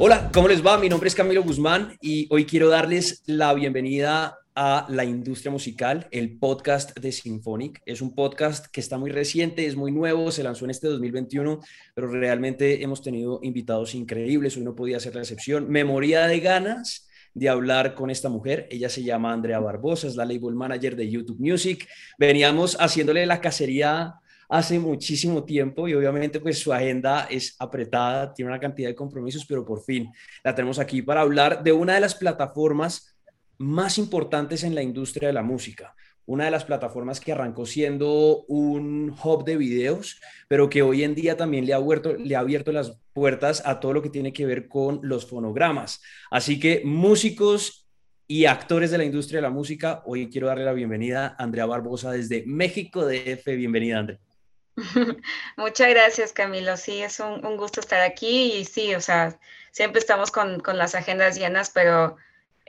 Hola, ¿cómo les va? Mi nombre es Camilo Guzmán y hoy quiero darles la bienvenida a La Industria Musical, el podcast de Symphonic. Es un podcast que está muy reciente, es muy nuevo, se lanzó en este 2021, pero realmente hemos tenido invitados increíbles, hoy no podía ser la excepción. Me moría de ganas de hablar con esta mujer. Ella se llama Andrea Barbosa, es la label manager de YouTube Music. Veníamos haciéndole la cacería hace muchísimo tiempo y obviamente pues su agenda es apretada, tiene una cantidad de compromisos, pero por fin la tenemos aquí para hablar de una de las plataformas más importantes en la industria de la música, una de las plataformas que arrancó siendo un hub de videos, pero que hoy en día también le ha, abierto, le ha abierto las puertas a todo lo que tiene que ver con los fonogramas. Así que músicos y actores de la industria de la música, hoy quiero darle la bienvenida a Andrea Barbosa desde México DF. Bienvenida, Andrea. Muchas gracias, Camilo. Sí, es un, gusto estar aquí y sí, o sea, siempre estamos con, las agendas llenas, pero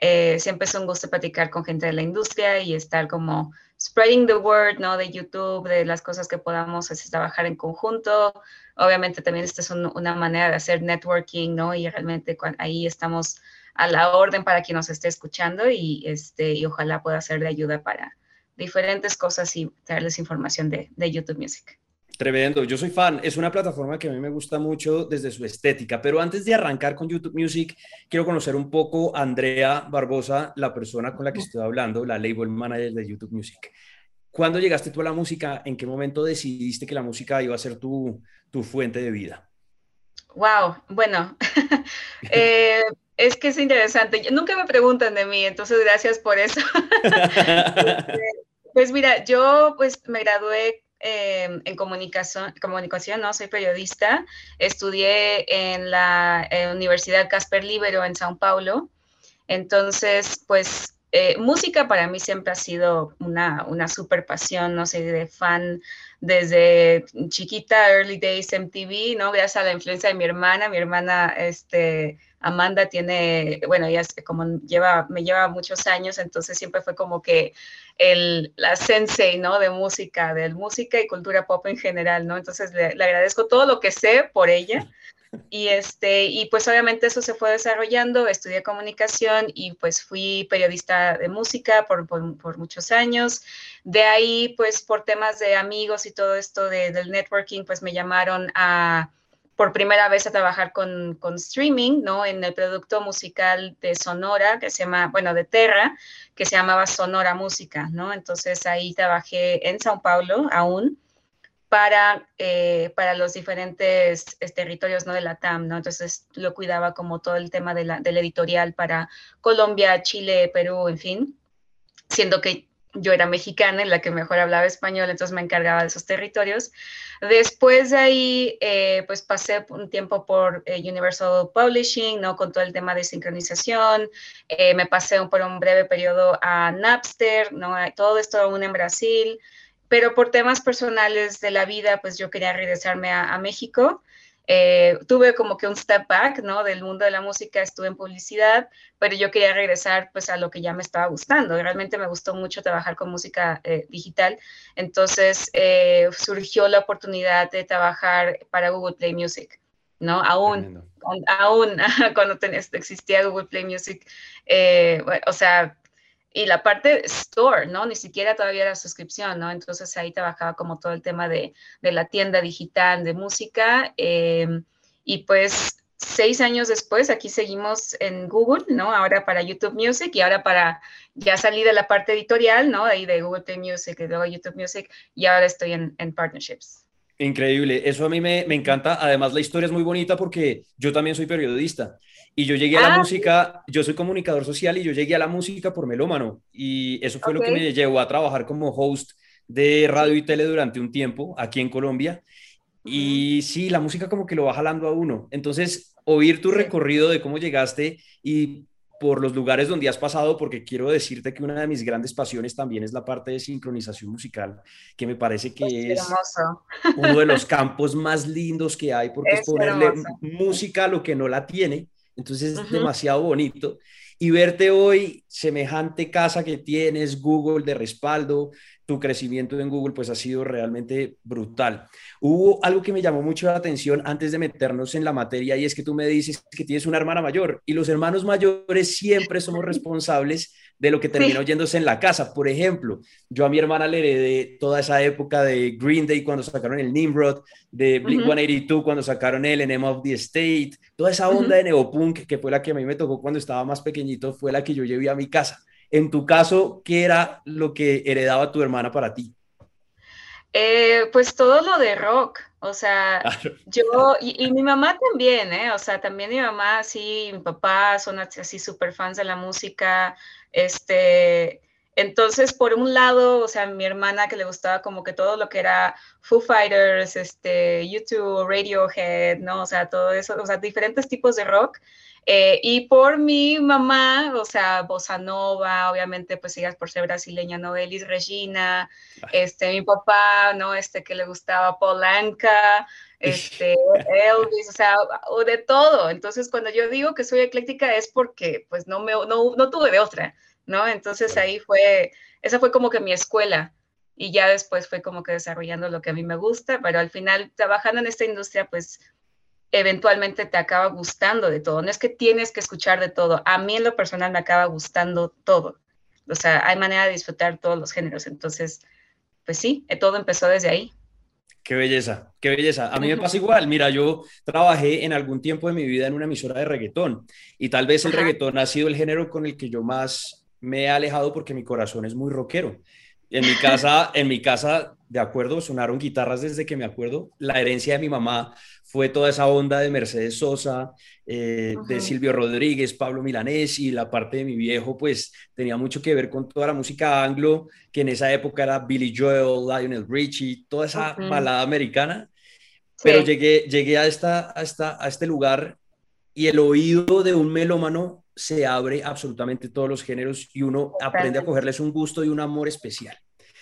eh, siempre es un gusto platicar con gente de la industria y estar como spreading the word, ¿no? De YouTube, de las cosas que podamos así, trabajar en conjunto. Obviamente también esta es una manera de hacer networking, ¿no? Y realmente ahí estamos a la orden para quien nos esté escuchando y, este, y ojalá pueda ser de ayuda para diferentes cosas y traerles información de, de YouTube Music. Tremendo, yo soy fan, es una plataforma que a mí me gusta mucho desde su estética, pero antes de arrancar con YouTube Music, quiero conocer un poco a Andrea Barbosa, la persona con la que estoy hablando, la label manager de YouTube Music. ¿Cuándo llegaste tú a la música? ¿En qué momento decidiste que la música iba a ser tu, tu fuente de vida? Wow, bueno, eh, es que es interesante. Nunca me preguntan de mí, entonces gracias por eso. Este, pues mira, yo pues me gradué Em, en comunicación, comunicación, no soy periodista. Estudié en la Universidad Casper Libero en Sao Paulo. Entonces, pues eh, música para mí siempre ha sido una, una super pasión, no sé, de fan desde chiquita, early days MTV, ¿no? Gracias a la influencia de mi hermana. Mi hermana, este, Amanda tiene, bueno, ella como lleva, me lleva muchos años, entonces siempre fue como que el, la sensei, ¿no? De música, de música y cultura pop en general, ¿no? Entonces le, agradezco todo lo que sé por ella. Y, este, y pues obviamente eso se fue desarrollando, estudié comunicación y pues fui periodista de música por, por, muchos años. De ahí, pues por temas de amigos y todo esto de, del networking, pues me llamaron a por primera vez a trabajar con, con, streaming, ¿no? En el producto musical de Sonora, que se llama, bueno, de Terra, que se llamaba Sonora Música, ¿no? Entonces ahí trabajé en Sao Paulo aún para, eh, para los diferentes territorios, ¿no? De la TAM, ¿no? Entonces lo cuidaba como todo el tema de la, del editorial para Colombia, Chile, Perú, en fin, siendo que yo era mexicana, en la que mejor hablaba español, entonces me encargaba de esos territorios. Después de ahí, eh, pues pasé un tiempo por eh, Universal Publishing, ¿no? Con todo el tema de sincronización. Eh, me pasé por un breve periodo a Napster, ¿no? Todo esto aún en Brasil. Pero por temas personales de la vida, pues yo quería regresarme a, a México. Eh, tuve como que un step back, ¿no? Del mundo de la música, estuve en publicidad, pero yo quería regresar pues a lo que ya me estaba gustando. Realmente me gustó mucho trabajar con música eh, digital. Entonces eh, surgió la oportunidad de trabajar para Google Play Music. ¿no? Aún, aún cuando existía Google Play Music, o sea, y la parte store, ¿no? Ni siquiera todavía era suscripción, ¿no? Entonces ahí trabajaba como todo el tema de, de la tienda digital de música. Em, y pues seis años después, aquí seguimos en Google, ¿no? Ahora para YouTube Music y ahora para ya salir de la parte editorial, ¿no? Ahí de Google Play Music y luego YouTube Music y ahora estoy en, en partnerships. Increíble, eso a mí me, me, encanta. Además, la historia es muy bonita porque yo también soy periodista y yo llegué a la ah. música, yo soy comunicador social y yo llegué a la música por melómano y eso fue lo que me llevó a trabajar como host de radio y tele durante un tiempo aquí en Colombia. Y sí, la música como que lo va jalando a uno. Entonces, oír tu recorrido de cómo llegaste y por los lugares donde has pasado, porque quiero decirte que una de mis grandes pasiones también es la parte de sincronización musical, que me parece que es, uno de los campos más lindos que hay, porque es, ponerle música a lo que no la tiene, entonces es demasiado bonito. Y verte hoy, semejante casa que tienes, Google de respaldo, tu crecimiento en Google pues ha sido realmente brutal. Hubo algo que me llamó mucho la atención antes de meternos en la materia y es que tú me dices que tienes una hermana mayor y los hermanos mayores siempre somos responsables de lo que termina oyéndose en la casa. Por ejemplo, yo a mi hermana le heredé toda esa época de Green Day cuando sacaron el Nimrod, de Blink 182 cuando sacaron el Enema of the State, toda esa onda de neopunk que fue la que a mí me tocó cuando estaba más pequeñito, fue la que yo llevé a mi casa. En tu caso, ¿qué era lo que heredaba tu hermana para ti? Eh, pues todo lo de rock, o sea, yo y, mi mamá también, ¿eh? O sea, también mi mamá, sí, mi papá son así súper fans de la música, este, entonces, por un lado, o sea, mi hermana que le gustaba como que todo lo que era Foo Fighters, este, YouTube, Radiohead, ¿no? O sea, todo eso, o sea, diferentes tipos de rock. Eh, y por mi mamá, o sea, Bossa Nova, obviamente, pues ella por ser brasileña, ¿no? Elis Regina, este, mi papá, ¿no? Este, que le gustaba Polanca, este, Elvis, o sea, o de todo. Entonces, cuando yo digo que soy ecléctica es porque, pues, no, me, no, no tuve de otra, ¿no? Entonces ahí fue, esa fue como que mi escuela. Y ya después fue como que desarrollando lo que a mí me gusta, pero al final trabajando en esta industria, pues eventualmente te acaba gustando de todo. No es que tienes que escuchar de todo. A mí en lo personal me acaba gustando todo. O sea, hay manera de disfrutar todos los géneros. Entonces, pues sí, todo empezó desde ahí. Qué belleza, qué belleza. A mí me pasa igual. Mira, yo trabajé en algún tiempo de mi vida en una emisora de reggaetón y tal vez el reggaetón ha sido el género con el que yo más me he alejado porque mi corazón es muy rockero. En mi casa, en mi casa, de acuerdo, sonaron guitarras desde que me acuerdo. La herencia de mi mamá fue toda esa onda de Mercedes Sosa, eh, de Silvio Rodríguez, Pablo Milanés y la parte de mi viejo, pues tenía mucho que ver con toda la música anglo, que en esa época era Billy Joel, Lionel Richie, toda esa balada americana. Pero llegué, llegué a, esta, a, esta, a este lugar y el oído de un melómano se abre absolutamente todos los géneros y uno aprende a cogerles un gusto y un amor especial.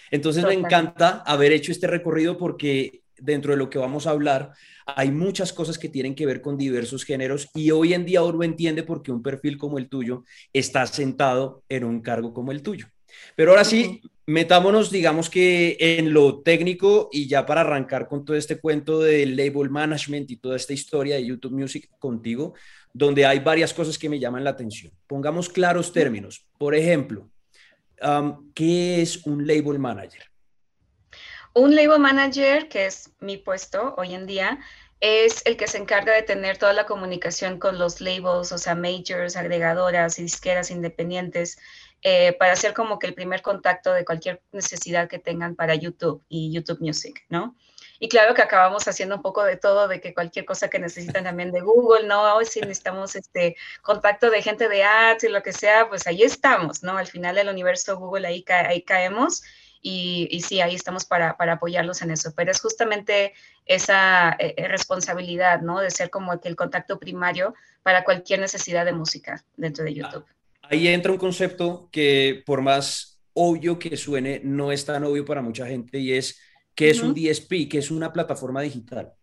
Entonces me encanta haber hecho este recorrido porque dentro de lo que vamos a hablar hay muchas cosas que tienen que ver con diversos géneros y hoy en día uno entiende por qué un perfil como el tuyo está sentado en un cargo como el tuyo. Pero ahora sí, metámonos, digamos que en lo técnico y ya para arrancar con todo este cuento del label management y toda esta historia de YouTube Music contigo, donde hay varias cosas que me llaman la atención. Pongamos claros términos. Por ejemplo, ¿qué es un label manager? Un label manager, que es mi puesto hoy en día, es el que se encarga de tener toda la comunicación con los labels, o sea, majors, agregadoras y disqueras independientes, eh, para hacer como que el primer contacto de cualquier necesidad que tengan para YouTube y YouTube Music, ¿no? Y claro que acabamos haciendo un poco de todo, de que cualquier cosa que necesitan también de Google, ¿no? Hoy si necesitamos este contacto de gente de ads y lo que sea, pues ahí estamos, ¿no? Al final del universo Google ahí, ahí caemos y, sí, ahí estamos para, para, apoyarlos en eso, pero es justamente esa eh, eh, responsabilidad, ¿no? De ser como el contacto primario para cualquier necesidad de música dentro de YouTube. Ahí entra un concepto que por más obvio que suene, no es tan obvio para mucha gente y es que es un DSP, que es una plataforma digital.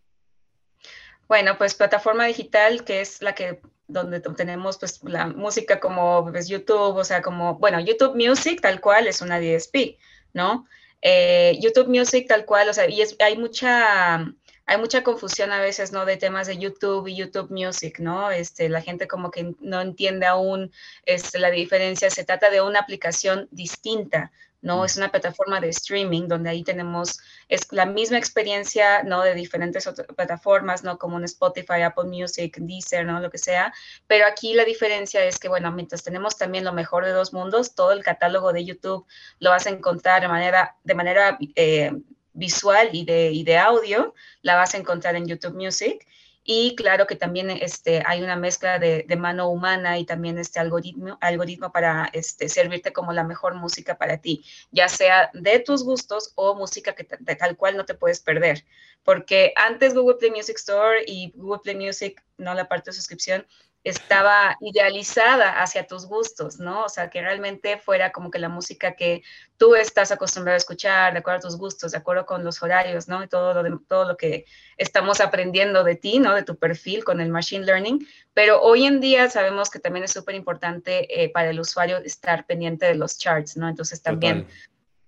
Bueno, pues plataforma digital que es la que donde tenemos pues la música como pues, YouTube, o sea, como, bueno, YouTube Music tal cual es una DSP. ¿No? Eh, YouTube Music tal cual, o sea, y hay mucha, hay mucha confusión a veces, ¿no? De temas de YouTube y YouTube Music, ¿no? Este, la gente como que no entiende aún este, la diferencia, se trata de una aplicación distinta, ¿no? Es una plataforma de streaming donde ahí tenemos, es la misma experiencia, ¿no? De diferentes plataformas, ¿no? Como un Spotify, Apple Music, Deezer, ¿no? Lo que sea. Pero aquí la diferencia es que, bueno, mientras tenemos también lo mejor de dos mundos, todo el catálogo de YouTube lo vas a encontrar de manera, de manera eh, visual y de, y de audio, la vas a encontrar en YouTube Music. Y claro que también este, hay una mezcla de, mano humana y también este algoritmo, algoritmo para este, servirte como la mejor música para ti, ya sea de tus gustos o música que de tal cual no te puedes perder. Porque antes Google Play Music Store y Google Play Music, no la parte de suscripción, estaba idealizada hacia tus gustos, ¿no? O sea, que realmente fuera como que la música que tú estás acostumbrado a escuchar, de acuerdo a tus gustos, de acuerdo con los horarios, ¿no? Y todo lo, de, todo lo que estamos aprendiendo de ti, ¿no? De tu perfil con el Machine Learning. Pero hoy en día sabemos que también es súper importante eh, para el usuario estar pendiente de los charts, ¿no? Entonces también,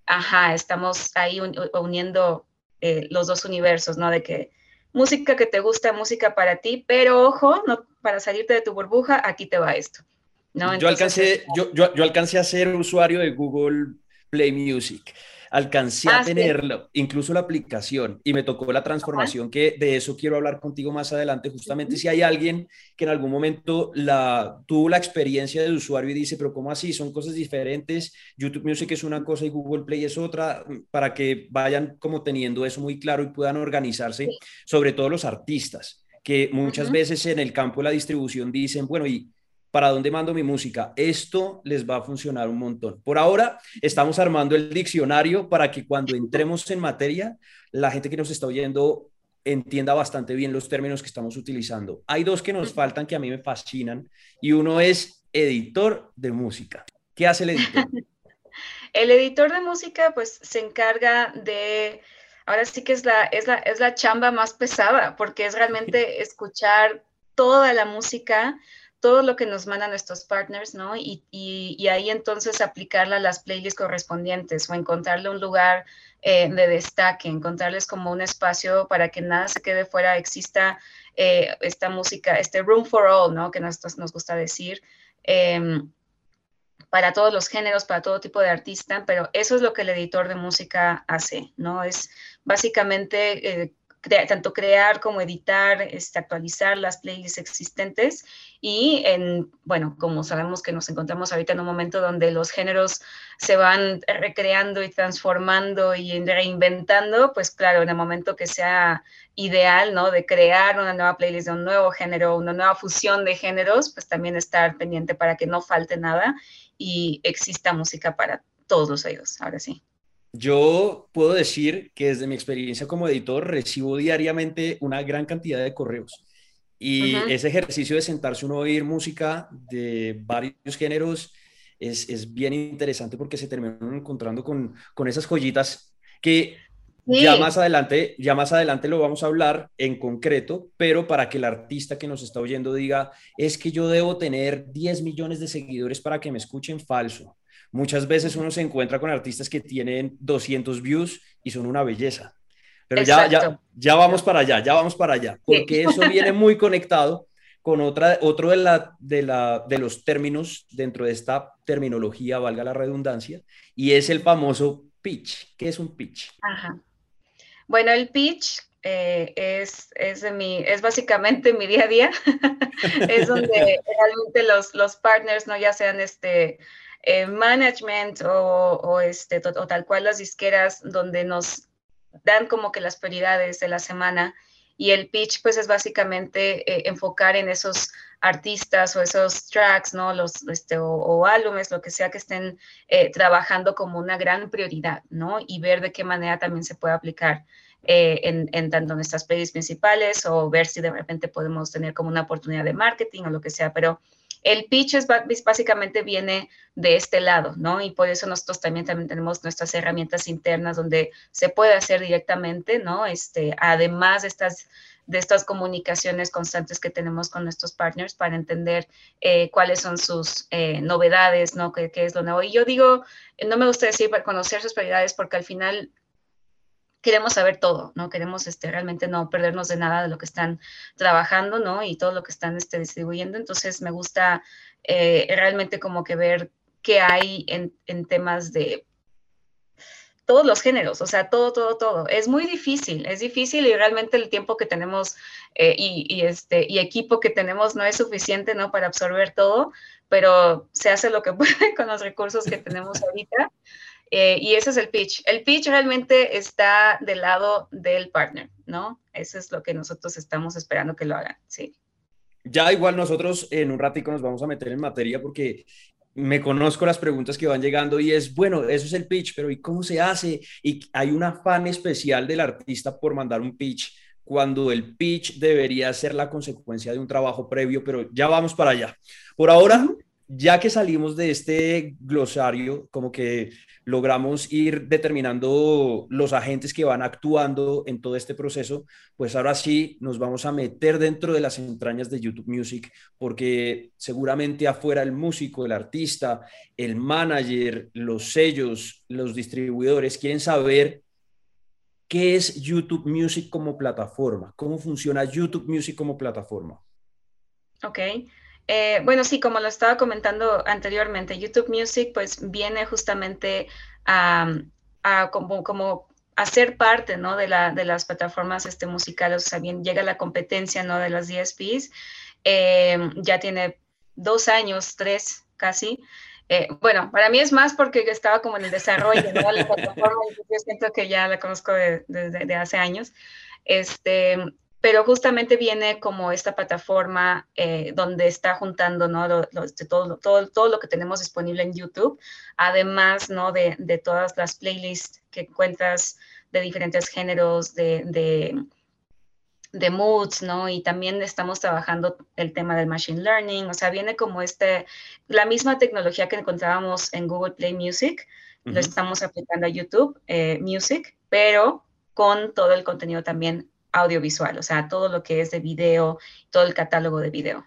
ajá, estamos ahí uniendo eh, los dos universos, ¿no? De que música que te gusta, música para ti, pero ojo, no, para salirte de tu burbuja, aquí te va esto. ¿no? yo, alcancé, yo, yo, yo alcancé a ser usuario de Google Play Music alcancé a ah, tenerlo, incluso la aplicación, y me tocó la transformación que de eso quiero hablar contigo más adelante, justamente si hay alguien que en algún momento la, tuvo la experiencia de usuario y dice, pero ¿cómo así? Son cosas diferentes, YouTube Music es una cosa y Google Play es otra, para que vayan como teniendo eso muy claro y puedan organizarse, sobre todo los artistas que muchas veces en el campo de la distribución dicen, bueno, ¿y para dónde mando mi música. Esto les va a funcionar un montón. Por ahora estamos armando el diccionario para que cuando entremos en materia, la gente que nos está oyendo entienda bastante bien los términos que estamos utilizando. Hay dos que nos faltan que a mí me fascinan y uno es editor de música. ¿Qué hace el editor? el editor de música pues se encarga de ahora sí que es la, es la, es la chamba más pesada, porque es realmente escuchar toda la música, todo lo que nos mandan nuestros partners, ¿no? Y, ahí entonces aplicarla a las playlists correspondientes o encontrarle un lugar eh, de destaque, encontrarles como un espacio para que nada se quede fuera, exista eh, esta música, este room for all, ¿no? Que nos gusta decir. Em, para todos los géneros, para todo tipo de artista, pero eso es lo que el editor de música hace, ¿no? Es básicamente eh, tanto crear como editar, este, actualizar las playlists existentes y en, bueno, como sabemos que nos encontramos ahorita en un momento donde los géneros se van recreando y transformando y reinventando, pues claro, en el momento que sea ideal, ¿no? De crear una nueva playlist de un nuevo género, una nueva fusión de géneros, pues también estar pendiente para que no falte nada y exista música para todos los oídos, ahora sí. Yo puedo decir que desde mi experiencia como editor recibo diariamente una gran cantidad de correos. Y ese ejercicio de sentarse uno a oír música de varios géneros es, es bien interesante porque se terminan encontrando con, con esas joyitas que ya más adelante, ya más adelante lo vamos a hablar en concreto, pero para que el artista que nos está oyendo diga, es que yo debo tener 10 millones de seguidores para que me escuchen falso. Muchas veces uno se encuentra con artistas que tienen 200 views y son una belleza. Pero ya, ya, ya vamos para allá, ya vamos para allá, porque eso viene muy conectado con otra, otro de, la, de, la, de los términos dentro de esta terminología, valga la redundancia, y es el famoso pitch. ¿Qué es un pitch? Ajá. Bueno, el pitch eh, es, es, de mi, es básicamente mi día a día. es donde realmente los, los partners, ¿no? ya sean este, eh, management o, este, o tal cual las disqueras donde nos dan como que las prioridades de la semana y el pitch pues es básicamente eh, enfocar en esos artistas o esos tracks, ¿no? Los, este, o, álbumes, lo que sea que estén eh, trabajando como una gran prioridad, ¿no? Y ver de qué manera también se puede aplicar en, en, tanto nuestras playlists principales o ver si de repente podemos tener como una oportunidad de marketing o lo que sea, pero el pitch es, básicamente viene de este lado, ¿no? Y por eso nosotros también, también tenemos nuestras herramientas internas donde se puede hacer directamente, ¿no? Este, además de estas, de estas comunicaciones constantes que tenemos con nuestros partners para entender eh, cuáles son sus eh, novedades, ¿no? ¿Qué, ¿Qué, es lo nuevo? Y yo digo, no me gusta decir para conocer sus prioridades porque al final queremos saber todo, ¿no? Queremos este, realmente no perdernos de nada de lo que están trabajando, ¿no? Y todo lo que están este, distribuyendo. Entonces me gusta eh, realmente como que ver qué hay en, temas de todos los géneros, o sea, todo, todo, todo. Es muy difícil, es difícil y realmente el tiempo que tenemos eh, y, y, este, y equipo que tenemos no es suficiente, ¿no? Para absorber todo, pero se hace lo que puede con los recursos que tenemos ahorita. Eh, y ese es el pitch. El pitch realmente está del lado del partner, ¿no? Eso es lo que nosotros estamos esperando que lo hagan, sí. Ya igual nosotros en un ratico nos vamos a meter en materia porque me conozco las preguntas que van llegando y es, bueno, eso es el pitch, pero ¿y cómo se hace? Y hay un afán especial del artista por mandar un pitch cuando el pitch debería ser la consecuencia de un trabajo previo, pero ya vamos para allá. Por ahora, ya que salimos de este glosario, como que logramos ir determinando los agentes que van actuando en todo este proceso, pues ahora sí nos vamos a meter dentro de las entrañas de YouTube Music, porque seguramente afuera el músico, el artista, el manager, los sellos, los distribuidores quieren saber qué es YouTube Music como plataforma, cómo funciona YouTube Music como plataforma. Ok. Eh, bueno, sí, como lo estaba comentando anteriormente, YouTube Music pues viene justamente a, como, ser parte, ¿no? De, la, de las plataformas este, musicales, o sea, bien, llega la competencia, ¿no? De las DSPs, eh, ya tiene dos años, tres casi, eh, bueno, para mí es más porque estaba como en el desarrollo, ¿no? La plataforma, yo siento que ya la conozco desde hace años. Este, pero justamente viene como esta plataforma eh, donde está juntando ¿no? todo, todo, todo, lo que tenemos disponible en YouTube, además ¿no? de, de todas las playlists que encuentras de diferentes géneros, de, de, de, moods, ¿no? Y también estamos trabajando el tema del machine learning, o sea, viene como este, la misma tecnología que encontrábamos en Google Play Music, lo estamos aplicando a YouTube eh, Music, pero con todo el contenido también audiovisual, o sea, todo lo que es de video, todo el catálogo de video.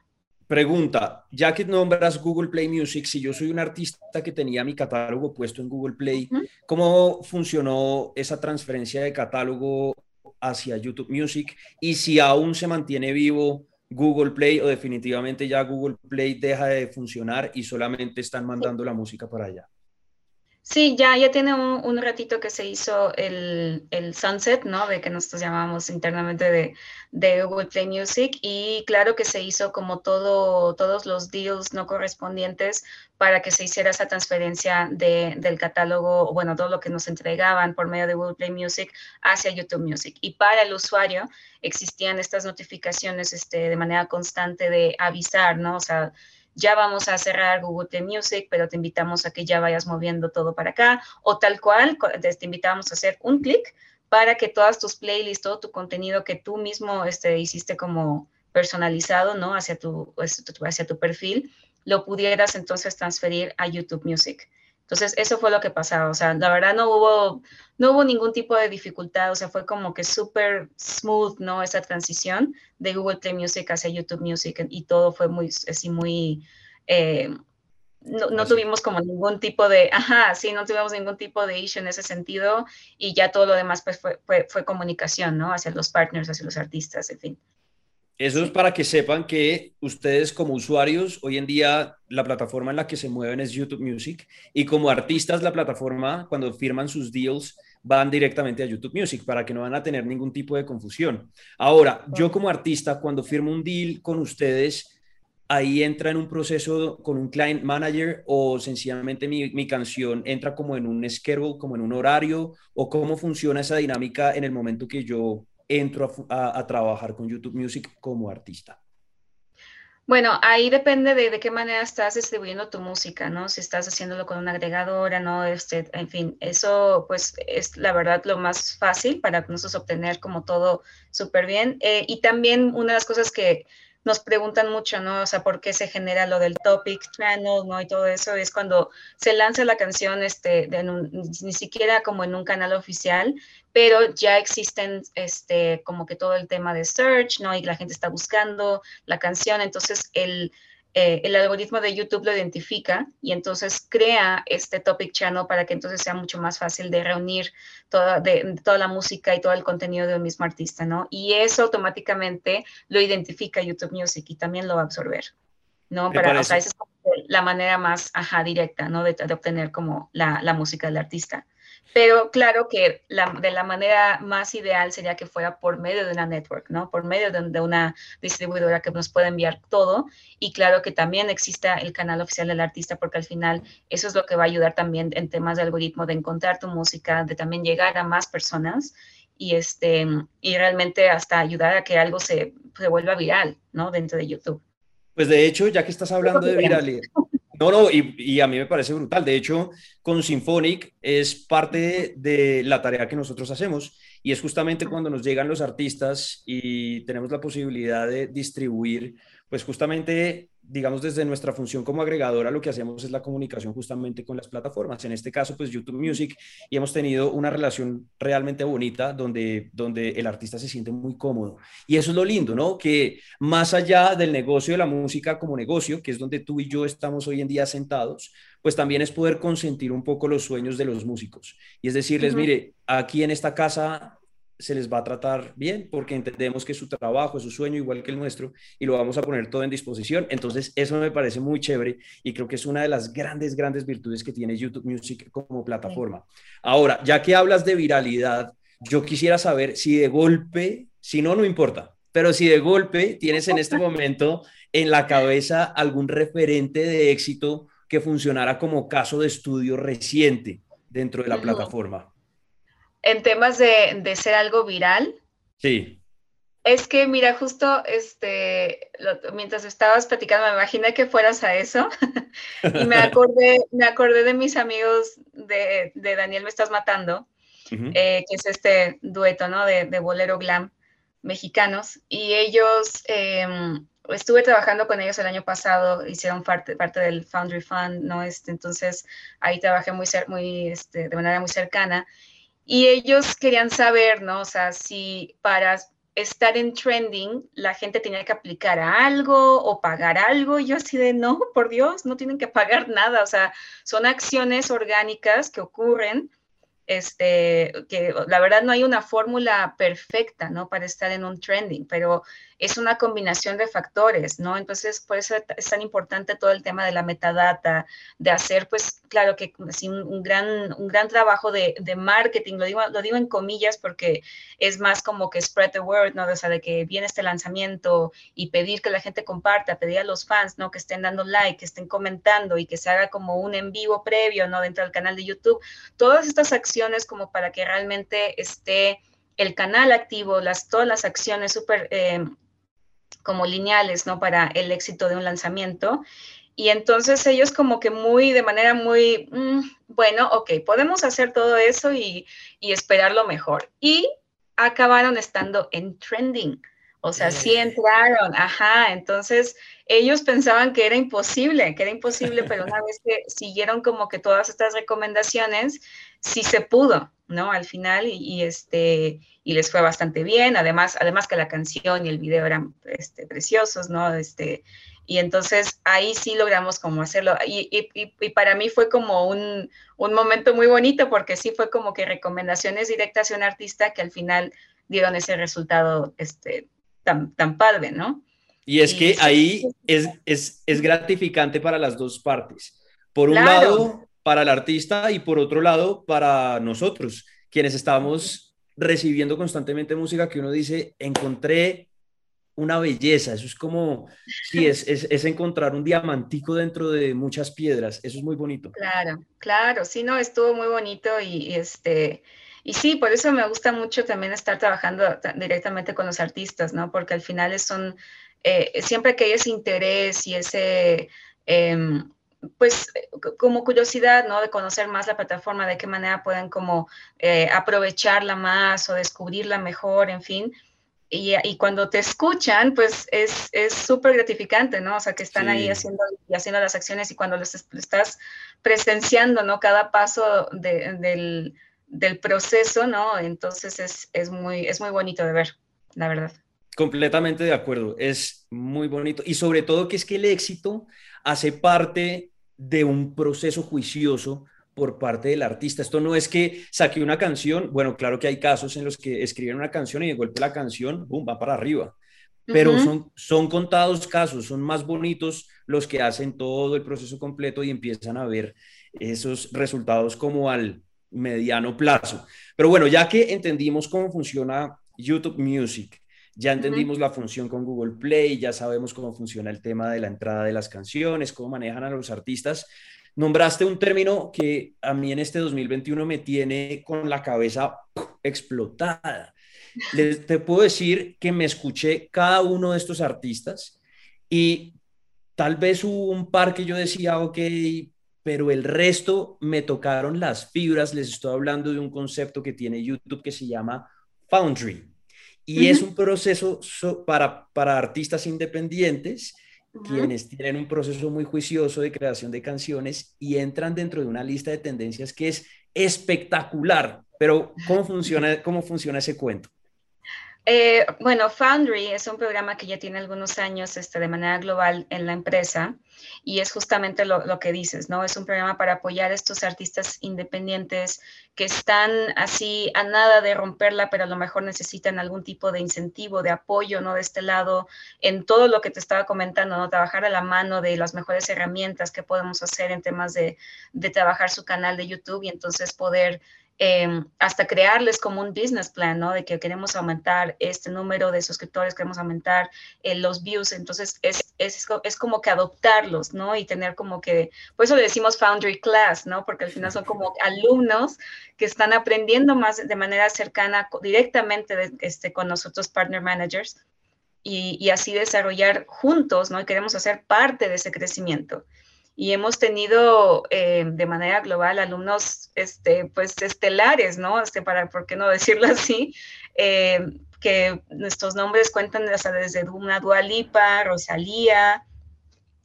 Pregunta, ya que nombras Google Play Music, si yo soy un artista que tenía mi catálogo puesto en Google Play, ¿cómo funcionó esa transferencia de catálogo hacia YouTube Music? Y si aún se mantiene vivo Google Play o definitivamente ya Google Play deja de funcionar y solamente están mandando la música para allá. Sí, ya, ya tiene un, ratito que se hizo el, el, sunset, ¿no? De que nosotros llamamos internamente de, de, Google Play Music y claro que se hizo como todo, todos los deals no correspondientes para que se hiciera esa transferencia de, del catálogo, bueno, todo lo que nos entregaban por medio de Google Play Music hacia YouTube Music. Y para el usuario existían estas notificaciones este, de manera constante de avisar, ¿no? O sea, ya vamos a cerrar Google Music, pero te invitamos a que ya vayas moviendo todo para acá, o tal cual, te invitamos a hacer un clic para que todas tus playlists, todo tu contenido que tú mismo este, hiciste como personalizado, ¿no? Hacia tu, hacia tu perfil, lo pudieras entonces transferir a YouTube Music. Entonces, eso fue lo que pasaba. O sea, la verdad no hubo, no hubo ningún tipo de dificultad. O sea, fue como que súper smooth, ¿no? Esa transición de Google Play Music hacia YouTube Music y todo fue muy, así muy... Eh, no, tuvimos como ningún tipo de, ajá, sí, no tuvimos ningún tipo de issue en ese sentido y ya todo lo demás pues fue, fue, fue comunicación, ¿no? Hacia los partners, hacia los artistas, en fin. Eso es para que sepan que ustedes como usuarios, hoy en día la plataforma en la que se mueven es YouTube Music y como artistas la plataforma cuando firman sus deals van directamente a YouTube Music para que no van a tener ningún tipo de confusión. Ahora, yo como artista cuando firmo un deal con ustedes, ahí entra en un proceso con un client manager o sencillamente mi, mi canción entra como en un schedule, como en un horario o cómo funciona esa dinámica en el momento que yo entro a, trabajar con YouTube Music como artista? Bueno, ahí depende de, de, qué manera estás distribuyendo tu música, ¿no? Si estás haciéndolo con una agregadora, ¿no? Este, en fin, eso pues es la verdad lo más fácil para nosotros obtener como todo súper bien. Eh, y también una de las cosas que nos preguntan mucho, ¿no? O sea, ¿por qué se genera lo del topic channel, ¿no? Y todo eso es cuando se lanza la canción, este, de ni siquiera como en un canal oficial, pero ya existen, este, como que todo el tema de search, ¿no? Y la gente está buscando la canción, entonces el eh, el algoritmo de YouTube lo identifica y entonces crea este topic channel para que entonces sea mucho más fácil de reunir toda, de, toda la música y todo el contenido de un mismo artista, ¿no? Y eso automáticamente lo identifica YouTube Music y también lo va a absorber, ¿no? Para, o sea, esa es la manera más, ajá, directa, ¿no? De, de obtener como la, la música del artista. Pero claro que de la manera más ideal sería que fuera por medio de una network, ¿no? Por medio de, una distribuidora que nos pueda enviar todo. Y claro que también exista el canal oficial del artista, porque al final eso es lo que va a ayudar también en temas de algoritmo, de encontrar tu música, de también llegar a más personas y, este, y realmente hasta ayudar a que algo se, se vuelva viral, ¿no? Dentro de YouTube. Pues de hecho, ya que estás hablando de viralidad, No, no, y, a mí me parece brutal. De hecho, con Symphonic es parte de, la tarea que nosotros hacemos y es justamente cuando nos llegan los artistas y tenemos la posibilidad de distribuir, pues justamente digamos, desde nuestra función como agregadora, lo que hacemos es la comunicación justamente con las plataformas. En este caso, pues YouTube Music, y hemos tenido una relación realmente bonita donde, donde el artista se siente muy cómodo. Y eso es lo lindo, ¿no? Que más allá del negocio de la música como negocio, que es donde tú y yo estamos hoy en día sentados, pues también es poder consentir un poco los sueños de los músicos. Y es decirles, mire, aquí en esta casa se les va a tratar bien porque entendemos que es su trabajo, es su sueño igual que el nuestro y lo vamos a poner todo en disposición. Entonces, eso me parece muy chévere y creo que es una de las grandes, grandes virtudes que tiene YouTube Music como plataforma. Ahora, ya que hablas de viralidad, yo quisiera saber si de golpe, si no, no importa, pero si de golpe tienes en este momento en la cabeza algún referente de éxito que funcionara como caso de estudio reciente dentro de la plataforma en temas de, ser algo viral. Sí. Es que, mira, justo este, mientras estabas platicando, me imaginé que fueras a eso y me acordé, me acordé de mis amigos de, Daniel Me Estás Matando, eh, que es este dueto, ¿no? De, bolero glam mexicanos. Y ellos, em, estuve trabajando con ellos el año pasado, hicieron parte, parte del Foundry Fund, ¿no? Este, entonces, ahí trabajé muy, muy este, de manera muy cercana. Y ellos querían saber, ¿no? O sea, si para estar en trending la gente tenía que aplicar a algo o pagar algo. Y yo así de, no, por Dios, no tienen que pagar nada. O sea, son acciones orgánicas que ocurren este, que la verdad no hay una fórmula perfecta, ¿no? Para estar en un trending, pero es una combinación de factores, ¿no? Entonces, por eso es tan importante todo el tema de la metadata, de hacer, pues, claro que así un, gran, un gran trabajo de, marketing, lo digo, lo digo en comillas porque es más como que spread the word, ¿no? O sea, de que viene este lanzamiento y pedir que la gente comparta, pedir a los fans, ¿no? Que estén dando like, que estén comentando y que se haga como un en vivo previo, ¿no? Dentro del canal de YouTube. Todas estas acciones como para que realmente esté el canal activo, las, todas las acciones súper... Eh, como lineales, ¿no? Para el éxito de un lanzamiento. Y entonces ellos como que muy, de manera muy, mm, bueno, ok, podemos hacer todo eso y, y, esperar lo mejor. Y acabaron estando en trending. O sea, sí entraron, ajá. Entonces ellos pensaban que era imposible, que era imposible, pero una vez que siguieron como que todas estas recomendaciones, sí se pudo, ¿no? Al final y, este y les fue bastante bien, además además que la canción y el video eran este, preciosos, ¿no? Este y entonces ahí sí logramos como hacerlo. Y, y, para mí fue como un, un, momento muy bonito porque sí fue como que recomendaciones directas a un artista que al final dieron ese resultado este, tan, tan padre, ¿no? Y es que ahí es, es, es, gratificante para las dos partes. Por un lado, para el artista y por otro lado, para nosotros, quienes estamos recibiendo constantemente música que uno dice, encontré una belleza, eso es como, sí, es, es, es, encontrar un diamantico dentro de muchas piedras, eso es muy bonito. Claro, claro, sí, no, estuvo muy bonito y, este, y sí, por eso me gusta mucho también estar trabajando directamente con los artistas, ¿no? Porque al final son, eh, siempre que hay ese interés y ese... Em, pues como curiosidad, ¿no? De conocer más la plataforma, de qué manera pueden como eh, aprovecharla más o descubrirla mejor, en fin. Y, y cuando te escuchan, pues es súper gratificante, ¿no? O sea, que están ahí haciendo, y haciendo las acciones y cuando les estás presenciando, ¿no? Cada paso del, del, proceso, ¿no? Entonces es, es, muy, es muy bonito de ver, la verdad. Completamente de acuerdo, es muy bonito. Y sobre todo que es que el éxito hace parte de un proceso juicioso por parte del artista. Esto no es que saque una canción, bueno, claro que hay casos en los que escriben una canción y de golpe la canción, boom, va para arriba. Pero son, son contados casos, son más bonitos los que hacen todo el proceso completo y empiezan a ver esos resultados como al mediano plazo. Pero bueno, ya que entendimos cómo funciona YouTube Music, ya entendimos la función con Google Play, ya sabemos cómo funciona el tema de la entrada de las canciones, cómo manejan a los artistas. Nombraste un término que a mí en este 2021 me tiene con la cabeza explotada. te puedo decir que me escuché cada uno de estos artistas y tal vez hubo un par que yo decía, ok, pero el resto me tocaron las fibras. Les estoy hablando de un concepto que tiene YouTube que se llama Foundry. Y es un proceso para, para artistas independientes quienes tienen un proceso muy juicioso de creación de canciones y entran dentro de una lista de tendencias que es espectacular. Pero ¿cómo funciona, cómo funciona ese cuento? Eh, bueno, Foundry es un programa que ya tiene algunos años este, de manera global en la empresa y es justamente lo, que dices, ¿no? Es un programa para apoyar a estos artistas independientes que están así a nada de romperla, pero a lo mejor necesitan algún tipo de incentivo, de apoyo, ¿no? De este lado, en todo lo que te estaba comentando, ¿no? Trabajar a la mano de las mejores herramientas que podemos hacer en temas de, de trabajar su canal de YouTube y entonces poder Em, hasta crearles como un business plan, ¿no? De que queremos aumentar este número de suscriptores, queremos aumentar eh, los views, entonces es, es, es, como que adoptarlos, ¿no? Y tener como que, por eso le decimos Foundry Class, ¿no? Porque al final son como alumnos que están aprendiendo más de manera cercana directamente este, con nosotros, partner managers, y, y así desarrollar juntos, ¿no? Y queremos hacer parte de ese crecimiento y hemos tenido eh, de manera global alumnos este, pues estelares, ¿no? Este, para, ¿por qué no decirlo así? Eh, que nuestros nombres cuentan desde una Dualipa, Rosalía,